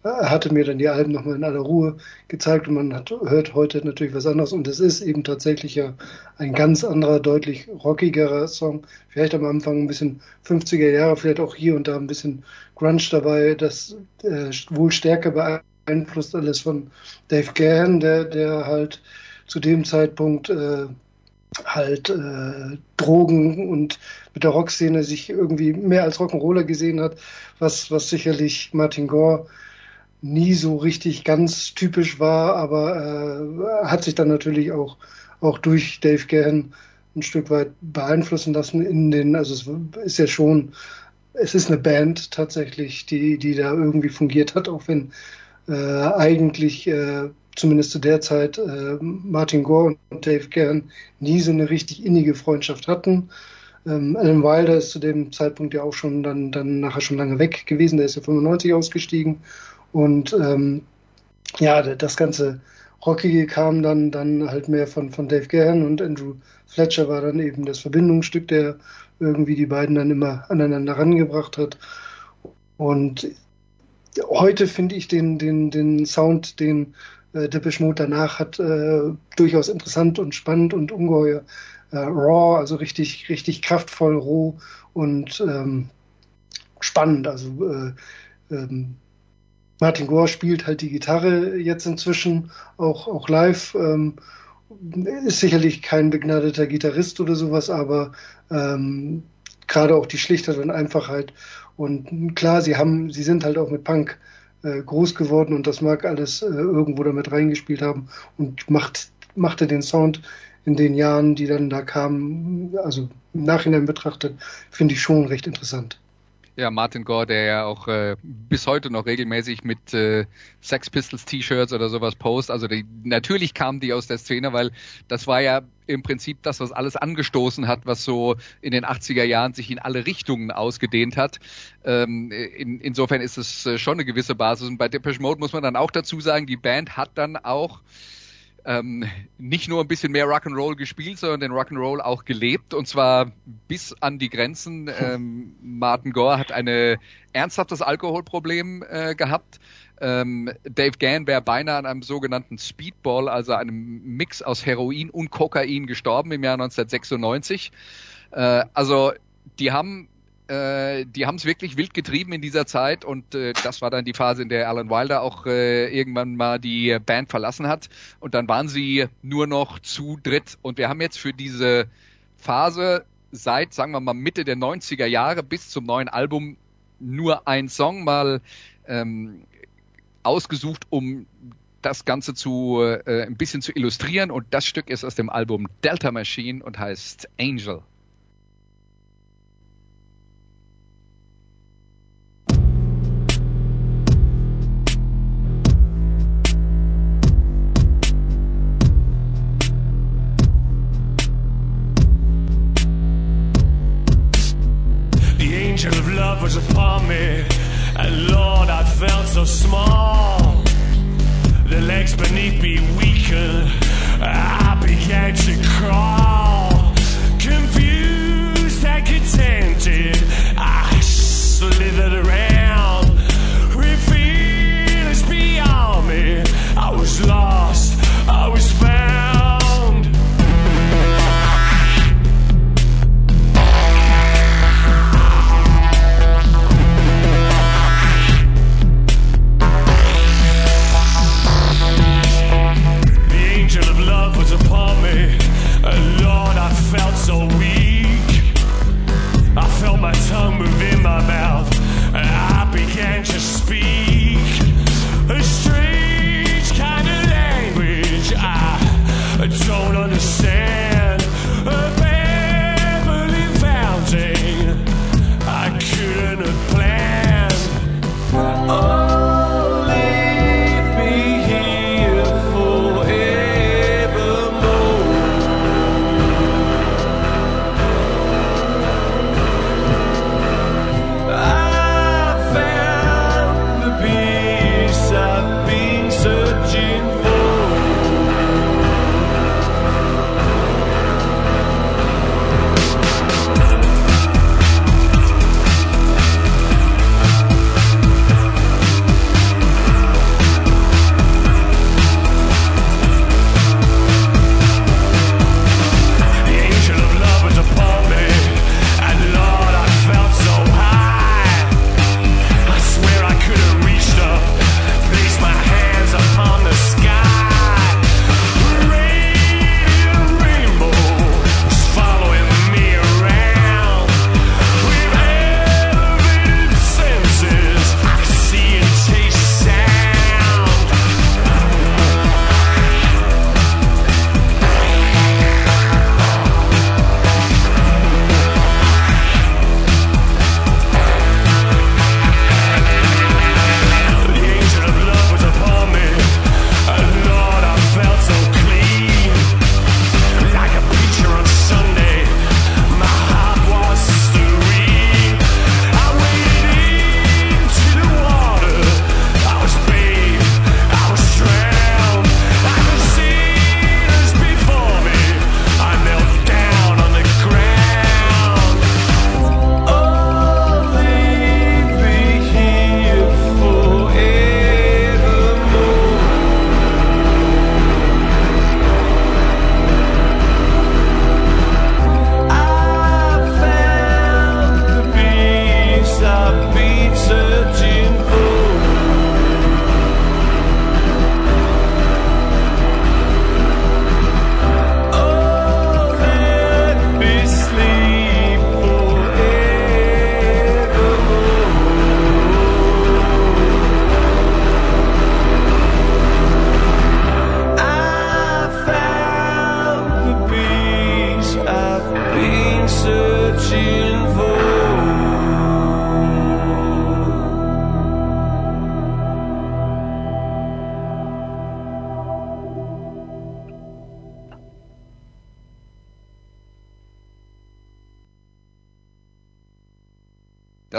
er hatte mir dann die Alben nochmal in aller Ruhe gezeigt und man hat, hört heute natürlich was anderes und es ist eben tatsächlich ja ein ganz anderer, deutlich rockigerer Song. Vielleicht am Anfang ein bisschen 50er Jahre, vielleicht auch hier und da ein bisschen Grunge dabei, das äh, wohl stärker beeinflusst alles von Dave Gahan, der, der halt zu dem Zeitpunkt äh, halt äh, Drogen und mit der Rockszene sich irgendwie mehr als Rock'n'Roller gesehen hat, was, was sicherlich Martin Gore nie so richtig ganz typisch war, aber äh, hat sich dann natürlich auch, auch durch Dave Gahan ein Stück weit beeinflussen lassen in den, also es ist ja schon, es ist eine Band tatsächlich, die, die da irgendwie fungiert hat, auch wenn eigentlich äh, zumindest zu der Zeit äh, Martin Gore und Dave Gahan nie so eine richtig innige Freundschaft hatten. Ähm, Alan Wilder ist zu dem Zeitpunkt ja auch schon dann, dann nachher schon lange weg gewesen, der ist ja 95 ausgestiegen und ähm, ja, das ganze Rockige kam dann, dann halt mehr von, von Dave Gahan und Andrew Fletcher war dann eben das Verbindungsstück, der irgendwie die beiden dann immer aneinander rangebracht hat. Und heute finde ich den, den, den Sound, den äh, Depeche Mode danach hat, äh, durchaus interessant und spannend und ungeheuer äh, raw, also richtig, richtig kraftvoll, roh und ähm, spannend. Also äh, ähm, Martin Gore spielt halt die Gitarre jetzt inzwischen auch, auch live. Ähm, ist sicherlich kein begnadeter Gitarrist oder sowas, aber ähm, gerade auch die Schlichtheit und Einfachheit. Und klar, sie haben, sie sind halt auch mit Punk äh, groß geworden und das mag alles äh, irgendwo damit reingespielt haben und macht, machte den Sound in den Jahren, die dann da kamen, also im Nachhinein betrachtet, finde ich schon recht interessant. Ja, Martin Gore, der ja auch äh, bis heute noch regelmäßig mit äh, Sex Pistols T-Shirts oder sowas post. Also die, natürlich kamen die aus der Szene, weil das war ja im Prinzip das, was alles angestoßen hat, was so in den 80er Jahren sich in alle Richtungen ausgedehnt hat. Ähm, in, insofern ist es äh, schon eine gewisse Basis. Und bei Depeche Mode muss man dann auch dazu sagen, die Band hat dann auch ähm, nicht nur ein bisschen mehr Rock'n'Roll gespielt, sondern den Rock'n'Roll auch gelebt und zwar bis an die Grenzen. *laughs* Ähm, Martin Gore hat ein ernsthaftes Alkoholproblem äh, gehabt. Ähm, Dave Gann wäre beinahe an einem sogenannten Speedball, also einem Mix aus Heroin und Kokain gestorben im Jahr 1996. Äh, also die haben äh, die haben es wirklich wild getrieben in dieser Zeit und äh, das war dann die Phase, in der Alan Wilder auch äh, irgendwann mal die Band verlassen hat. Und dann waren sie nur noch zu dritt. Und wir haben jetzt für diese Phase seit, sagen wir mal, Mitte der 90er Jahre bis zum neuen Album nur ein Song mal ähm, ausgesucht, um das Ganze zu äh, ein bisschen zu illustrieren. Und das Stück ist aus dem Album Delta Machine und heißt Angel. Love was upon me, and Lord, I felt so small. The legs beneath me weakened, I began to crawl. Confused and contented, I slithered around. With feelings beyond me, I was lost, I was my tongue move in my mouth, and I began to speak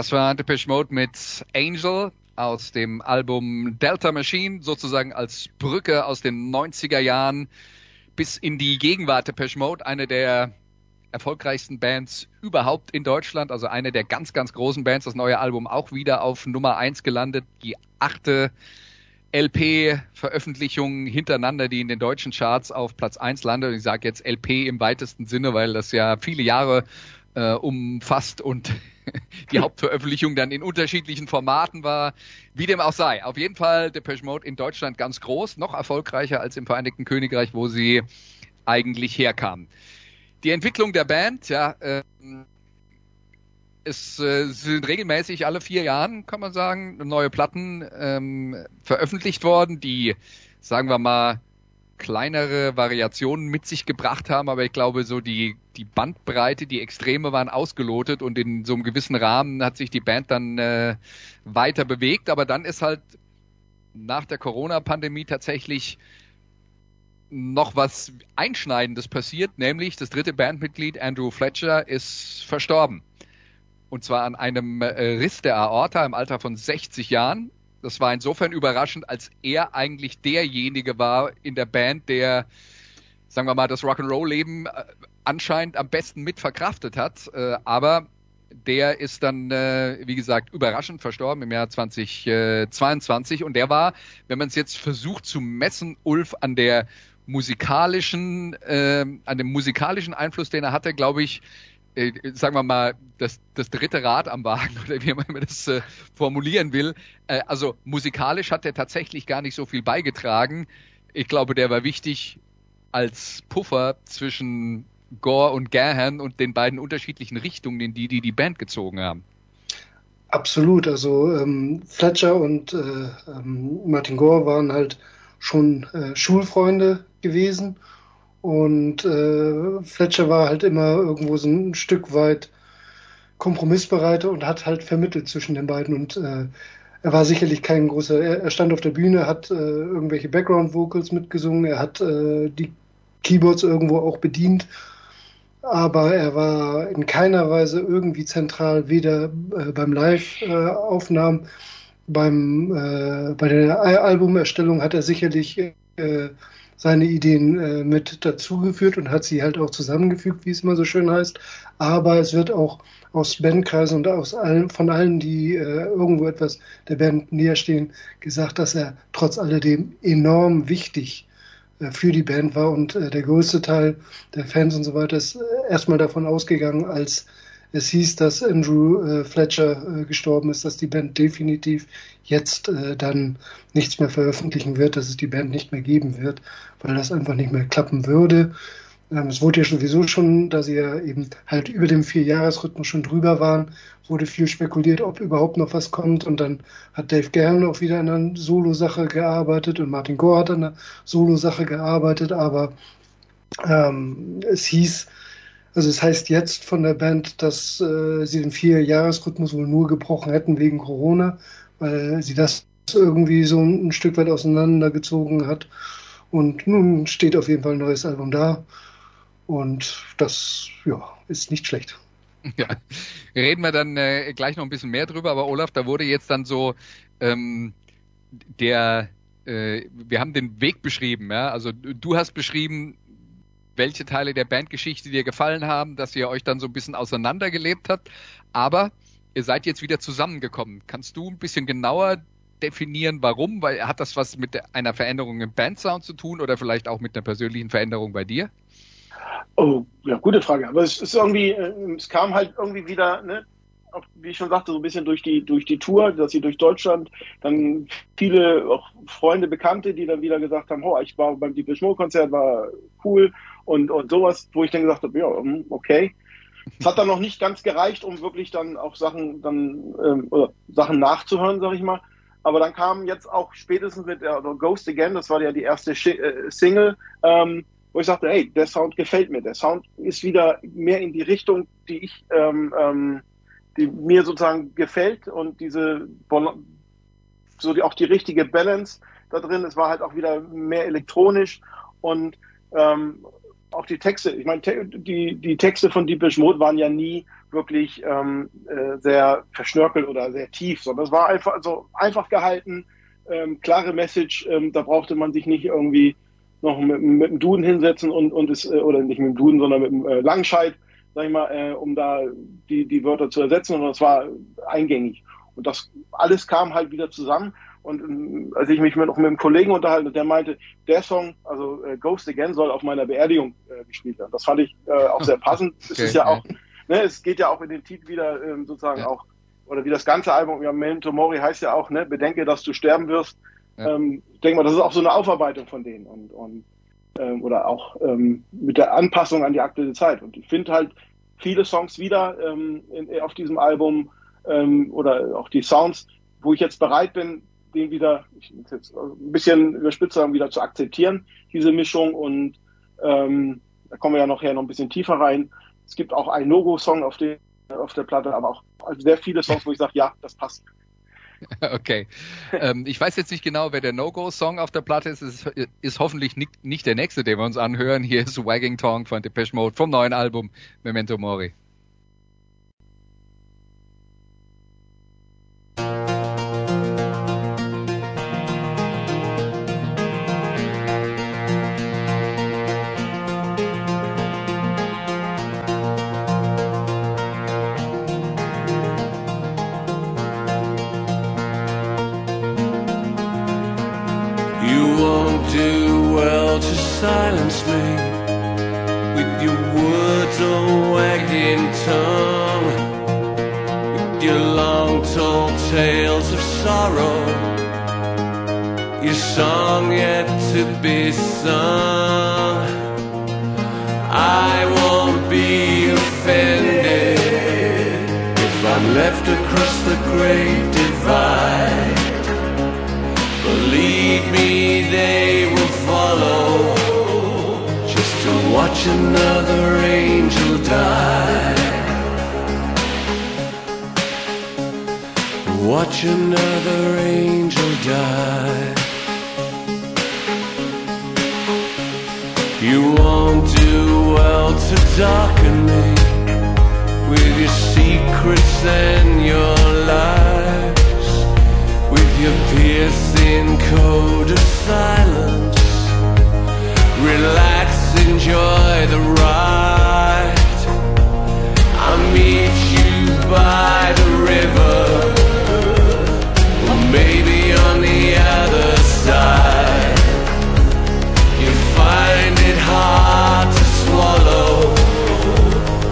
Das war Depeche Mode mit Angel aus dem Album Delta Machine, sozusagen als Brücke aus den 90er Jahren bis in die Gegenwart Depeche Mode, eine der erfolgreichsten Bands überhaupt in Deutschland, also eine der ganz, ganz großen Bands. Das neue Album auch wieder auf Nummer eins gelandet, die achte LP-Veröffentlichung hintereinander, die in den deutschen Charts auf Platz eins landet. Ich sage jetzt LP im weitesten Sinne, weil das ja viele Jahre äh, umfasst und *laughs* die Hauptveröffentlichung dann in unterschiedlichen Formaten war. Wie dem auch sei. Auf jeden Fall Depeche Mode in Deutschland ganz groß, noch erfolgreicher als im Vereinigten Königreich, wo sie eigentlich herkamen. Die Entwicklung der Band, ja, äh, es äh, sind regelmäßig alle vier Jahren, kann man sagen, neue Platten ähm, veröffentlicht worden, die, sagen wir mal, kleinere Variationen mit sich gebracht haben, aber ich glaube, so die, die Bandbreite, die Extreme waren ausgelotet und in so einem gewissen Rahmen hat sich die Band dann äh, weiter bewegt, aber dann ist halt nach der Corona-Pandemie tatsächlich noch was Einschneidendes passiert, nämlich das dritte Bandmitglied Andrew Fletcher ist verstorben. Und zwar an einem äh, Riss der Aorta im Alter von 60 Jahren. Das war insofern überraschend, als er eigentlich derjenige war in der Band, der, sagen wir mal, das Rock'n'Roll-Leben äh, anscheinend am besten mit verkraftet hat. Äh, aber der ist dann, äh, wie gesagt, überraschend verstorben im Jahr 2022. Und der war, wenn man es jetzt versucht zu messen, Ulf, an der musikalischen, an dem musikalischen Einfluss, den er hatte, glaube ich, äh, sagen wir mal, das, das dritte Rad am Wagen *laughs* oder wie man das äh, formulieren will. Äh, also musikalisch hat er tatsächlich gar nicht so viel beigetragen. Ich glaube, der war wichtig als Puffer zwischen Gore und Gahan und den beiden unterschiedlichen Richtungen, in die die, die Band gezogen haben. Absolut. Also ähm, Fletcher und äh, ähm, Martin Gore waren halt schon äh, Schulfreunde gewesen und äh, Fletcher war halt immer irgendwo so ein Stück weit kompromissbereiter und hat halt vermittelt zwischen den beiden. Und äh, er war sicherlich kein großer, er, er stand auf der Bühne, hat äh, irgendwelche Background-Vocals mitgesungen, er hat äh, die Keyboards irgendwo auch bedient, aber er war in keiner Weise irgendwie zentral, weder äh, beim Live-Aufnahmen, beim, äh, bei der Albumerstellung hat er sicherlich äh, seine Ideen äh, mit dazugeführt und hat sie halt auch zusammengefügt, wie es immer so schön heißt. Aber es wird auch aus Bandkreisen und aus allen, von allen, die äh, irgendwo etwas der Band näher stehen, gesagt, dass er trotz alledem enorm wichtig äh, für die Band war und äh, der größte Teil der Fans und so weiter ist äh, erstmal davon ausgegangen, als es hieß, dass Andrew äh, Fletcher äh, gestorben ist, dass die Band definitiv jetzt äh, dann nichts mehr veröffentlichen wird, dass es die Band nicht mehr geben wird, weil das einfach nicht mehr klappen würde. Ähm, es wurde ja sowieso schon, da sie ja eben halt über dem Vierjahresrhythmus schon drüber waren, wurde viel spekuliert, ob überhaupt noch was kommt. Und dann hat Dave Gern auch wieder an einer Solo-Sache gearbeitet und Martin Gore hat an einer Solo-Sache gearbeitet, aber ähm, es hieß, also es heißt jetzt von der Band, dass äh, sie den Vierjahresrhythmus wohl nur gebrochen hätten wegen Corona, weil sie das irgendwie so ein Stück weit auseinandergezogen hat. Und nun steht auf jeden Fall ein neues Album da. Und das ja, ist nicht schlecht. Ja, reden wir dann äh, gleich noch ein bisschen mehr drüber, aber Olaf, da wurde jetzt dann so ähm, der, äh, wir haben den Weg beschrieben, ja, also du hast beschrieben, welche Teile der Bandgeschichte dir gefallen haben, dass ihr euch dann so ein bisschen auseinandergelebt habt. Aber ihr seid jetzt wieder zusammengekommen. Kannst du ein bisschen genauer definieren, warum? Weil hat das was mit einer Veränderung im Bandsound zu tun oder vielleicht auch mit einer persönlichen Veränderung bei dir? Oh, ja, gute Frage. Aber es ist irgendwie, äh, es kam halt irgendwie wieder, ne, auch, wie ich schon sagte, so ein bisschen durch die, durch die Tour, dass sie durch Deutschland, dann viele auch Freunde, Bekannte, die dann wieder gesagt haben, oh, ich war beim Deepish Mode Konzert, war cool und, und sowas, wo ich dann gesagt habe, ja, hm, okay. Es hat dann noch nicht ganz gereicht, um wirklich dann auch Sachen, dann, ähm, Sachen nachzuhören, sag ich mal. Aber dann kam jetzt auch spätestens mit also Ghost Again, das war ja die erste Sch äh, Single, ähm, wo ich sagte, hey, der Sound gefällt mir. Der Sound ist wieder mehr in die Richtung, die ich, ähm, ähm, die mir sozusagen gefällt und diese, so die, auch die richtige Balance da drin. Es war halt auch wieder mehr elektronisch und ähm, auch die Texte, ich meine, te die, die Texte von Deepish Mode waren ja nie wirklich ähm, äh, sehr verschnörkelt oder sehr tief, sondern es war einfach so einfach gehalten, ähm, klare Message, ähm, da brauchte man sich nicht irgendwie noch mit, mit dem Duden hinsetzen und, und es, äh, oder nicht mit dem Duden, sondern mit dem äh, Langscheid, sag ich mal, äh, um da die, die Wörter zu ersetzen, sondern es war eingängig. Und das alles kam halt wieder zusammen. Und ähm, als ich mich mit, noch mit einem Kollegen unterhalte, der meinte, der Song, also äh, Ghost Again, soll auf meiner Beerdigung äh, gespielt werden. Das fand ich äh, auch sehr *laughs* passend. Es Okay, ist ja ja. auch, ne, es geht ja auch in den Titel wieder ähm, sozusagen Ja. auch, oder wie das ganze Album, ja, Memento Mori heißt ja auch, ne, bedenke, dass du sterben wirst. Ja. Ähm, ich denke mal, das ist auch so eine Aufarbeitung von denen und, und ähm, oder auch ähm, mit der Anpassung an die aktuelle Zeit. Und ich finde halt viele Songs wieder ähm, in, auf diesem Album ähm, oder auch die Sounds, wo ich jetzt bereit bin, den wieder, ich muss jetzt ein bisschen überspitzt sagen, wieder zu akzeptieren, diese Mischung. Und ähm, da kommen wir ja nachher noch ein bisschen tiefer rein. Es gibt auch einen No-Go-Song auf, auf der Platte, aber auch sehr viele Songs, wo ich sage, ja, das passt. *laughs* Okay. Ähm, ich weiß jetzt nicht genau, wer der No-Go-Song auf der Platte ist. Es ist, ist hoffentlich nicht, nicht der nächste, den wir uns anhören. Hier ist Wagging Tongue von Depeche Mode vom neuen Album Memento Mori. Your song yet to be sung. I won't be offended if I'm left across the great divide. Believe me, they will follow just to watch another angel die. Watch another angel die. You won't do well to darken me with your secrets and your lies with your piercing code of silence. Relax, enjoy the ride. I'll meet you by the river, hard to swallow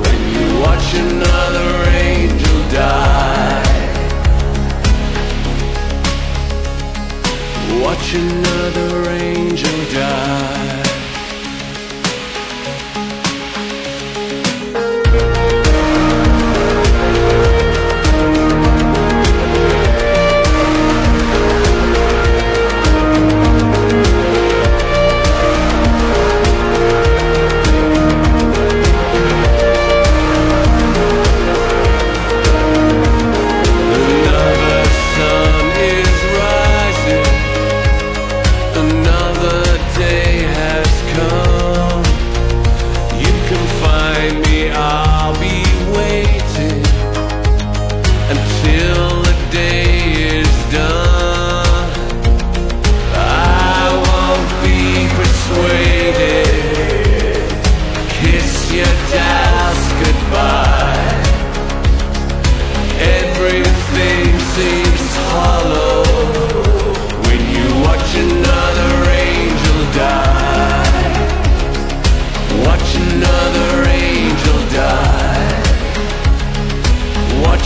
when you watch another angel die. Watch another angel die.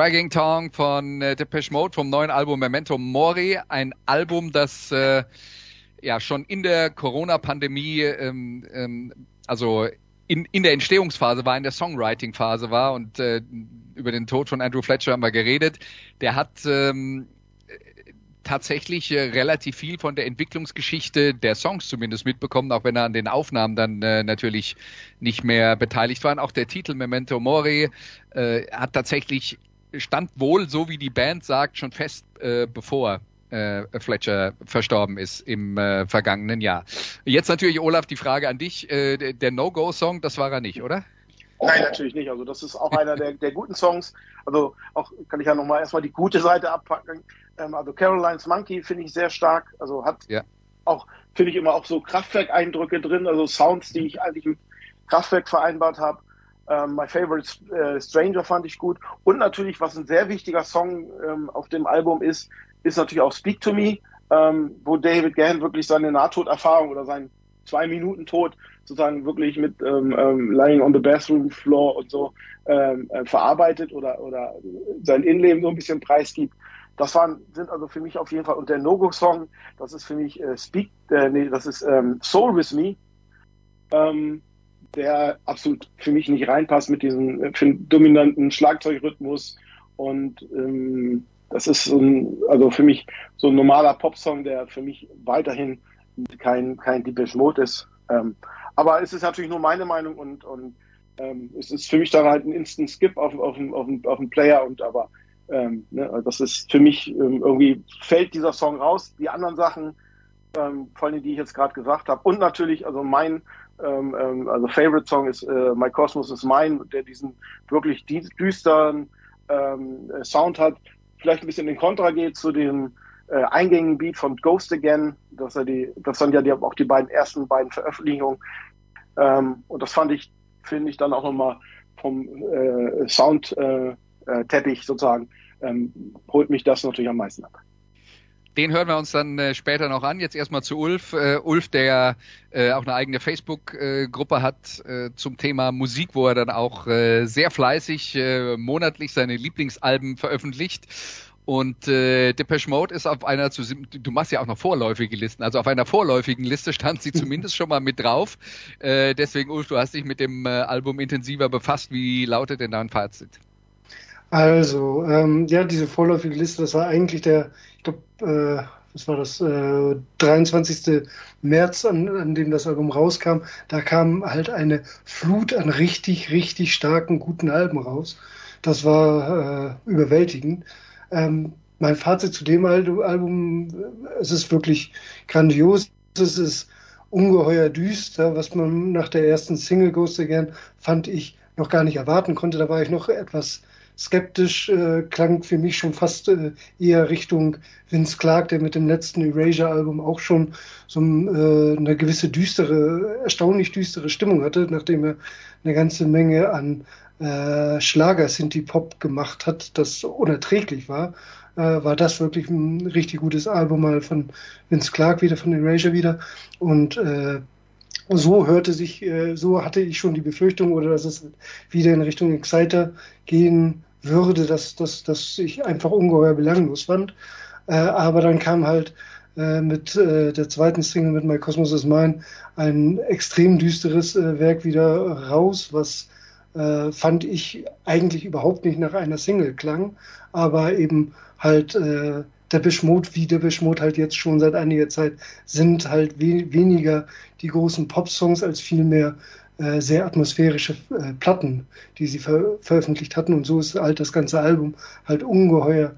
Wagging Tongue von äh, Depeche Mode vom neuen Album Memento Mori. Ein Album, das äh, ja schon in der Corona-Pandemie, ähm, ähm, also in, in der Entstehungsphase war, in der Songwriting-Phase war und äh, über den Tod von Andrew Fletcher haben wir geredet. Der hat ähm, tatsächlich äh, relativ viel von der Entwicklungsgeschichte der Songs zumindest mitbekommen, auch wenn er an den Aufnahmen dann äh, natürlich nicht mehr beteiligt war. Auch der Titel Memento Mori äh, hat tatsächlich stand wohl, so wie die Band sagt, schon fest, äh, bevor äh, Fletcher verstorben ist im äh, vergangenen Jahr. Jetzt natürlich, Olaf, die Frage an dich. Äh, der No-Go-Song, das war er nicht, oder? Nein, natürlich nicht. Also das ist auch einer der, der guten Songs. Also auch kann ich ja nochmal erstmal die gute Seite abpacken. Ähm, also Caroline's Monkey finde ich sehr stark. Also hat Ja. auch, finde ich immer auch so Kraftwerk-Eindrücke drin, also Sounds, die ich eigentlich mit Kraftwerk vereinbart habe. Ähm, My Favorite äh, Stranger fand ich gut. Und natürlich, was ein sehr wichtiger Song ähm, auf dem Album ist, ist natürlich auch Speak to Me, ähm, wo David Gahan wirklich seine Nahtoderfahrung oder seinen zwei Minuten Tod sozusagen wirklich mit ähm, ähm, Lying on the Bathroom Floor und so ähm, äh, verarbeitet oder, oder sein Innenleben so ein bisschen preisgibt. Das waren, sind also für mich auf jeden Fall, und der No-Go-Song, das ist für mich äh, Speak, äh, nee, das ist Soul With Me, ähm, der absolut für mich nicht reinpasst mit diesem äh, dominanten Schlagzeugrhythmus und ähm, das ist so ein, also für mich so ein normaler Popsong, der für mich weiterhin kein, kein Deepish Mode ist. Ähm, aber es ist natürlich nur meine Meinung und, und ähm, es ist für mich dann halt ein Instant Skip auf, auf, auf, auf, auf den Player und aber ähm, ne, also das ist für mich ähm, irgendwie fällt dieser Song raus. Die anderen Sachen, ähm, vor allem die ich jetzt gerade gesagt habe und natürlich also mein ähm, ähm, also Favorite Song ist äh, My Cosmos is Mine, der diesen wirklich dü- düsteren ähm, äh, Sound hat, vielleicht ein bisschen in Kontra geht zu dem äh, eingängigen Beat von Ghost Again, dass er die, das sind ja die, auch die beiden ersten beiden Veröffentlichungen. Ähm, und das fand ich, finde ich dann auch nochmal vom äh, Sound äh, äh, sozusagen, ähm, holt mich das natürlich am meisten ab. Den hören wir uns dann äh, später noch an. Jetzt erstmal zu Ulf. Äh, Ulf, der äh, auch eine eigene Facebook-Gruppe hat äh, zum Thema Musik, wo er dann auch äh, sehr fleißig äh, monatlich seine Lieblingsalben veröffentlicht. Und äh, Depeche Mode ist auf einer, zu, du machst ja auch noch vorläufige Listen, also auf einer vorläufigen Liste stand sie *laughs* zumindest schon mal mit drauf. Äh, deswegen, Ulf, du hast dich mit dem äh, Album intensiver befasst. Wie lautet denn dein Fazit? Also, ähm, ja, diese vorläufige Liste, das war eigentlich der, ich glaube, äh, was war das, äh, 23. März, an, an dem das Album rauskam. Da kam halt eine Flut an richtig, richtig starken, guten Alben raus. Das war äh, überwältigend. Ähm, mein Fazit zu dem Al- Album, äh, es ist wirklich grandios. Es ist ungeheuer düster, was man nach der ersten Single Ghost Again fand ich noch gar nicht erwarten konnte. Da war ich noch etwas skeptisch, äh, klang für mich schon fast äh, eher Richtung Vince Clark, der mit dem letzten Erasure-Album auch schon so äh, eine gewisse düstere, erstaunlich düstere Stimmung hatte, nachdem er eine ganze Menge an äh, Schlager Synthie Pop gemacht hat, das unerträglich war, äh, war das wirklich ein richtig gutes Album mal von Vince Clark wieder, von Erasure wieder. Und äh, so hörte sich, äh, so hatte ich schon die Befürchtung oder dass es wieder in Richtung Exciter gehen würde, dass, dass, dass ich einfach ungeheuer belanglos fand. Äh, aber dann kam halt äh, mit äh, der zweiten Single mit My Cosmos is Mine ein extrem düsteres äh, Werk wieder raus, was äh, fand ich eigentlich überhaupt nicht nach einer Single klang, aber eben halt äh, Depeche Mode, wie Depeche Mode halt jetzt schon seit einiger Zeit sind halt we weniger die großen Pop-Songs als vielmehr äh, sehr atmosphärische äh, Platten, die sie ver veröffentlicht hatten. Und so ist halt das ganze Album halt ungeheuer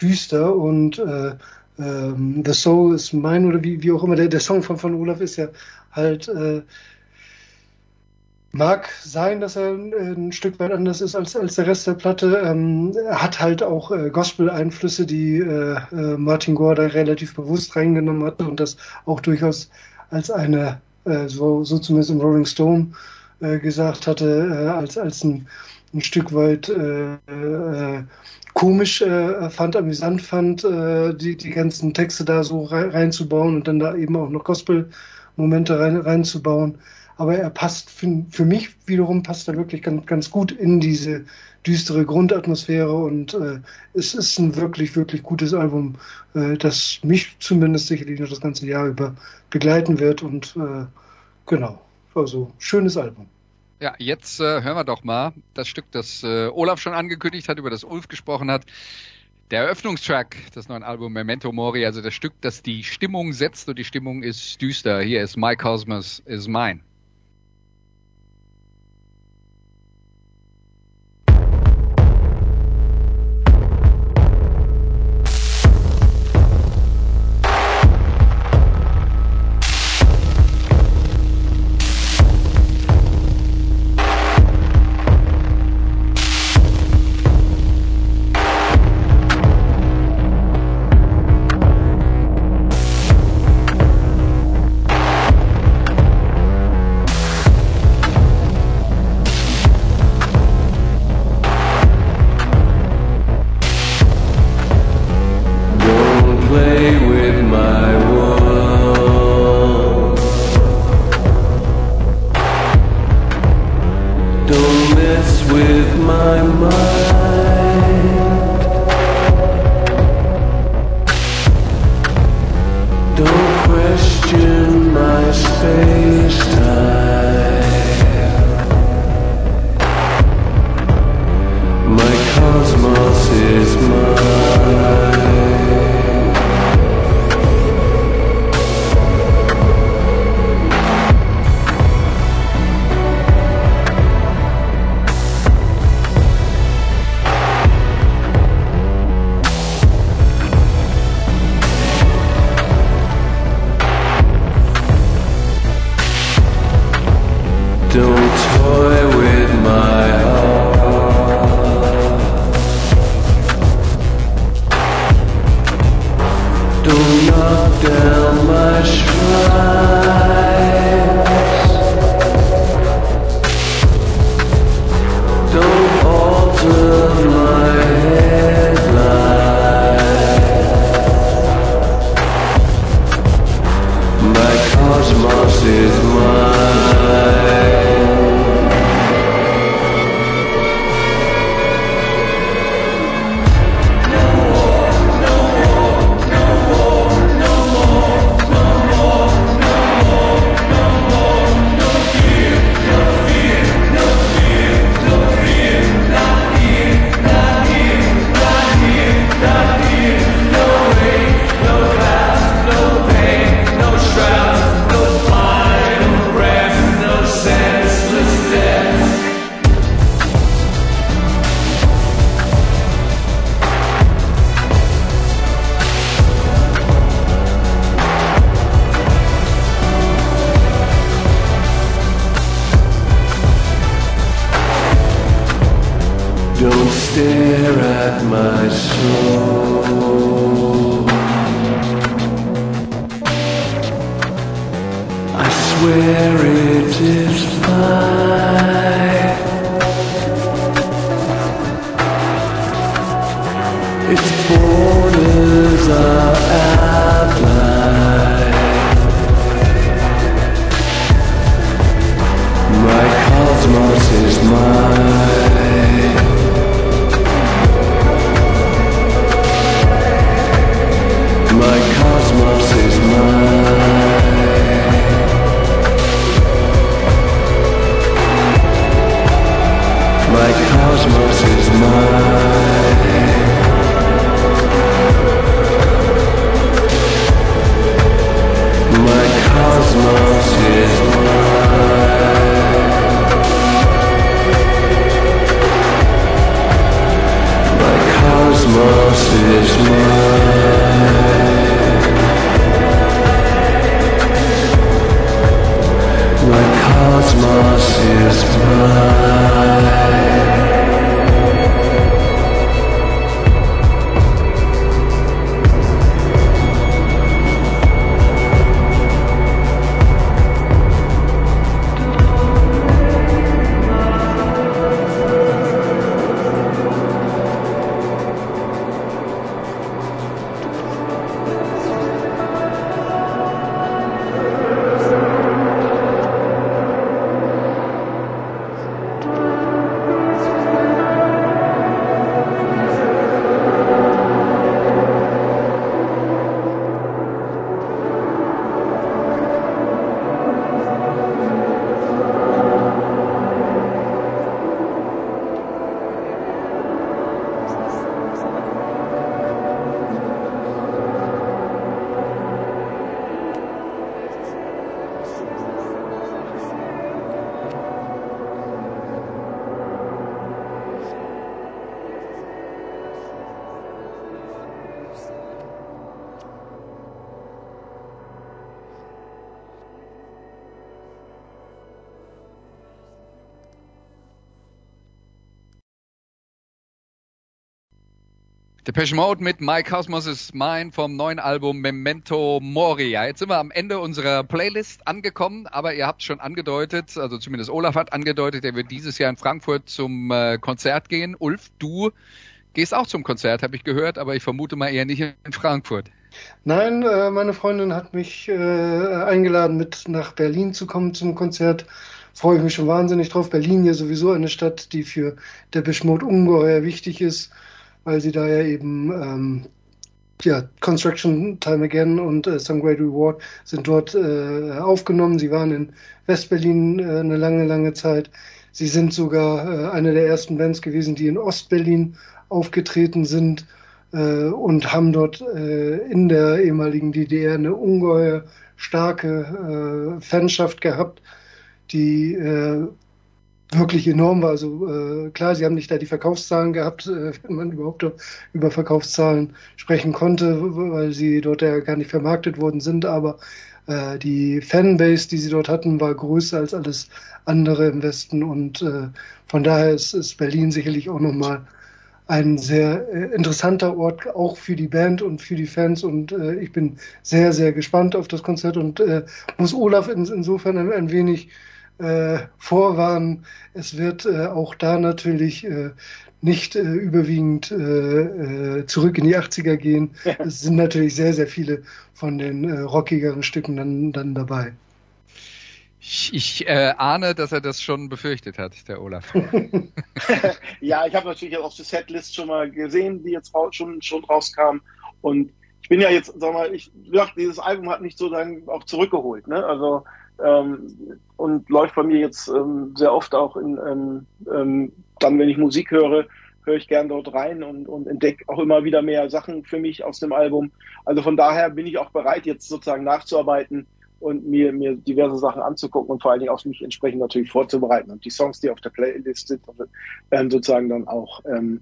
düster und äh, ähm, The Soul is Mine oder wie, wie auch immer. Der, der Song von, von Olaf ist ja halt äh, Mag sein, dass er äh, ein Stück weit anders ist als, als der Rest der Platte. Ähm, er hat halt auch äh, Gospel-Einflüsse, die äh, äh, Martin Gore da relativ bewusst reingenommen hat und das auch durchaus als eine, so, so zumindest im Rolling Stone äh, gesagt hatte, äh, als, als ein, ein Stück weit äh, äh, komisch äh, fand, amüsant fand, äh, die, die ganzen Texte da so rein, reinzubauen und dann da eben auch noch Gospel-Momente rein, reinzubauen. Aber er passt für, für mich wiederum passt er wirklich ganz, ganz gut in diese düstere Grundatmosphäre und äh, es ist ein wirklich, wirklich gutes Album, äh, das mich zumindest sicherlich noch das ganze Jahr über begleiten wird und äh, genau, also schönes Album. Ja, jetzt äh, hören wir doch mal das Stück, das äh, Olaf schon angekündigt hat, über das Ulf gesprochen hat. Der Eröffnungstrack des neuen Albums Memento Mori, also das Stück, das die Stimmung setzt und die Stimmung ist düster. Hier ist My Cosmos is Mine. Cosmos Depeche Mode mit My Cosmos is Mine vom neuen Album Memento Mori. Ja, jetzt sind wir am Ende unserer Playlist angekommen, aber ihr habt schon angedeutet, also zumindest Olaf hat angedeutet, er wird dieses Jahr in Frankfurt zum äh, Konzert gehen. Ulf, du gehst auch zum Konzert, habe ich gehört, aber ich vermute mal eher nicht in Frankfurt. Nein, äh, meine Freundin hat mich äh, eingeladen, mit nach Berlin zu kommen zum Konzert. Freue ich mich schon wahnsinnig drauf. Berlin ja sowieso eine Stadt, die für Depeche Mode ungeheuer wichtig ist, weil sie da ja eben ähm, ja, Construction Time Again und äh, Some Great Reward sind dort äh, aufgenommen. Sie waren in Westberlin äh, eine lange, lange Zeit. Sie sind sogar äh, eine der ersten Bands gewesen, die in Ostberlin aufgetreten sind äh, und haben dort äh, in der ehemaligen DDR eine ungeheuer starke Fanschaft gehabt, die wirklich enorm war. Also äh, klar, sie haben nicht da die Verkaufszahlen gehabt, äh, wenn man überhaupt über Verkaufszahlen sprechen konnte, weil sie dort ja gar nicht vermarktet worden sind, aber äh, die Fanbase, die sie dort hatten, war größer als alles andere im Westen und äh, von daher ist, ist Berlin sicherlich auch nochmal ein sehr äh, interessanter Ort, auch für die Band und für die Fans. Und äh, ich bin sehr, sehr gespannt auf das Konzert und äh, muss Olaf in, insofern ein, ein wenig äh, vorwarnen. Es wird äh, auch da natürlich äh, nicht äh, überwiegend äh, zurück in die 80er gehen. Es sind natürlich sehr, sehr viele von den äh, rockigeren Stücken dann, dann dabei. Ich, ich äh, ahne, dass er das schon befürchtet hat, der Olaf. *laughs* *laughs* ja, ich habe natürlich auch die Setlist schon mal gesehen, die jetzt schon, schon rauskam. Und ich bin ja jetzt, sag mal, ich ja, dieses Album hat mich sozusagen auch zurückgeholt. Ne? Also ähm, und läuft bei mir jetzt ähm, sehr oft auch in ähm, ähm, dann, wenn ich Musik höre, höre ich gern dort rein und, und entdecke auch immer wieder mehr Sachen für mich aus dem Album. Also von daher bin ich auch bereit, jetzt sozusagen nachzuarbeiten und mir, mir diverse Sachen anzugucken und vor allen Dingen auch mich entsprechend natürlich vorzubereiten und die Songs, die auf der Playlist sind, sozusagen dann auch ähm,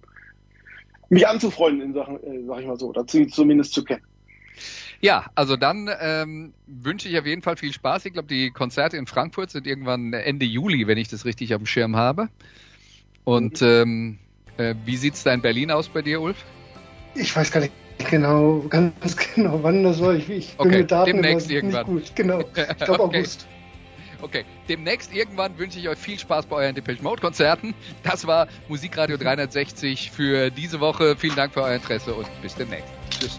mich anzufreunden in Sachen, äh, sag ich mal so, dazu zumindest zu kennen. Ja, also dann ähm, wünsche ich auf jeden Fall viel Spaß. Ich glaube, die Konzerte in Frankfurt sind irgendwann Ende Juli, wenn ich das richtig auf dem Schirm habe. Und ähm, äh, wie sieht's da in Berlin aus bei dir, Ulf? Ich weiß gar nicht genau, ganz *laughs* genau, wann das war. Ich, ich bin Okay, mit Daten demnächst immer nicht irgendwann. gut. Genau, *laughs* ich glaube Okay. August. Okay, demnächst irgendwann wünsche ich euch viel Spaß bei euren Depeche Mode Konzerten. Das war Musikradio *laughs* 360 für diese Woche. Vielen Dank für euer Interesse und bis demnächst. Tschüss.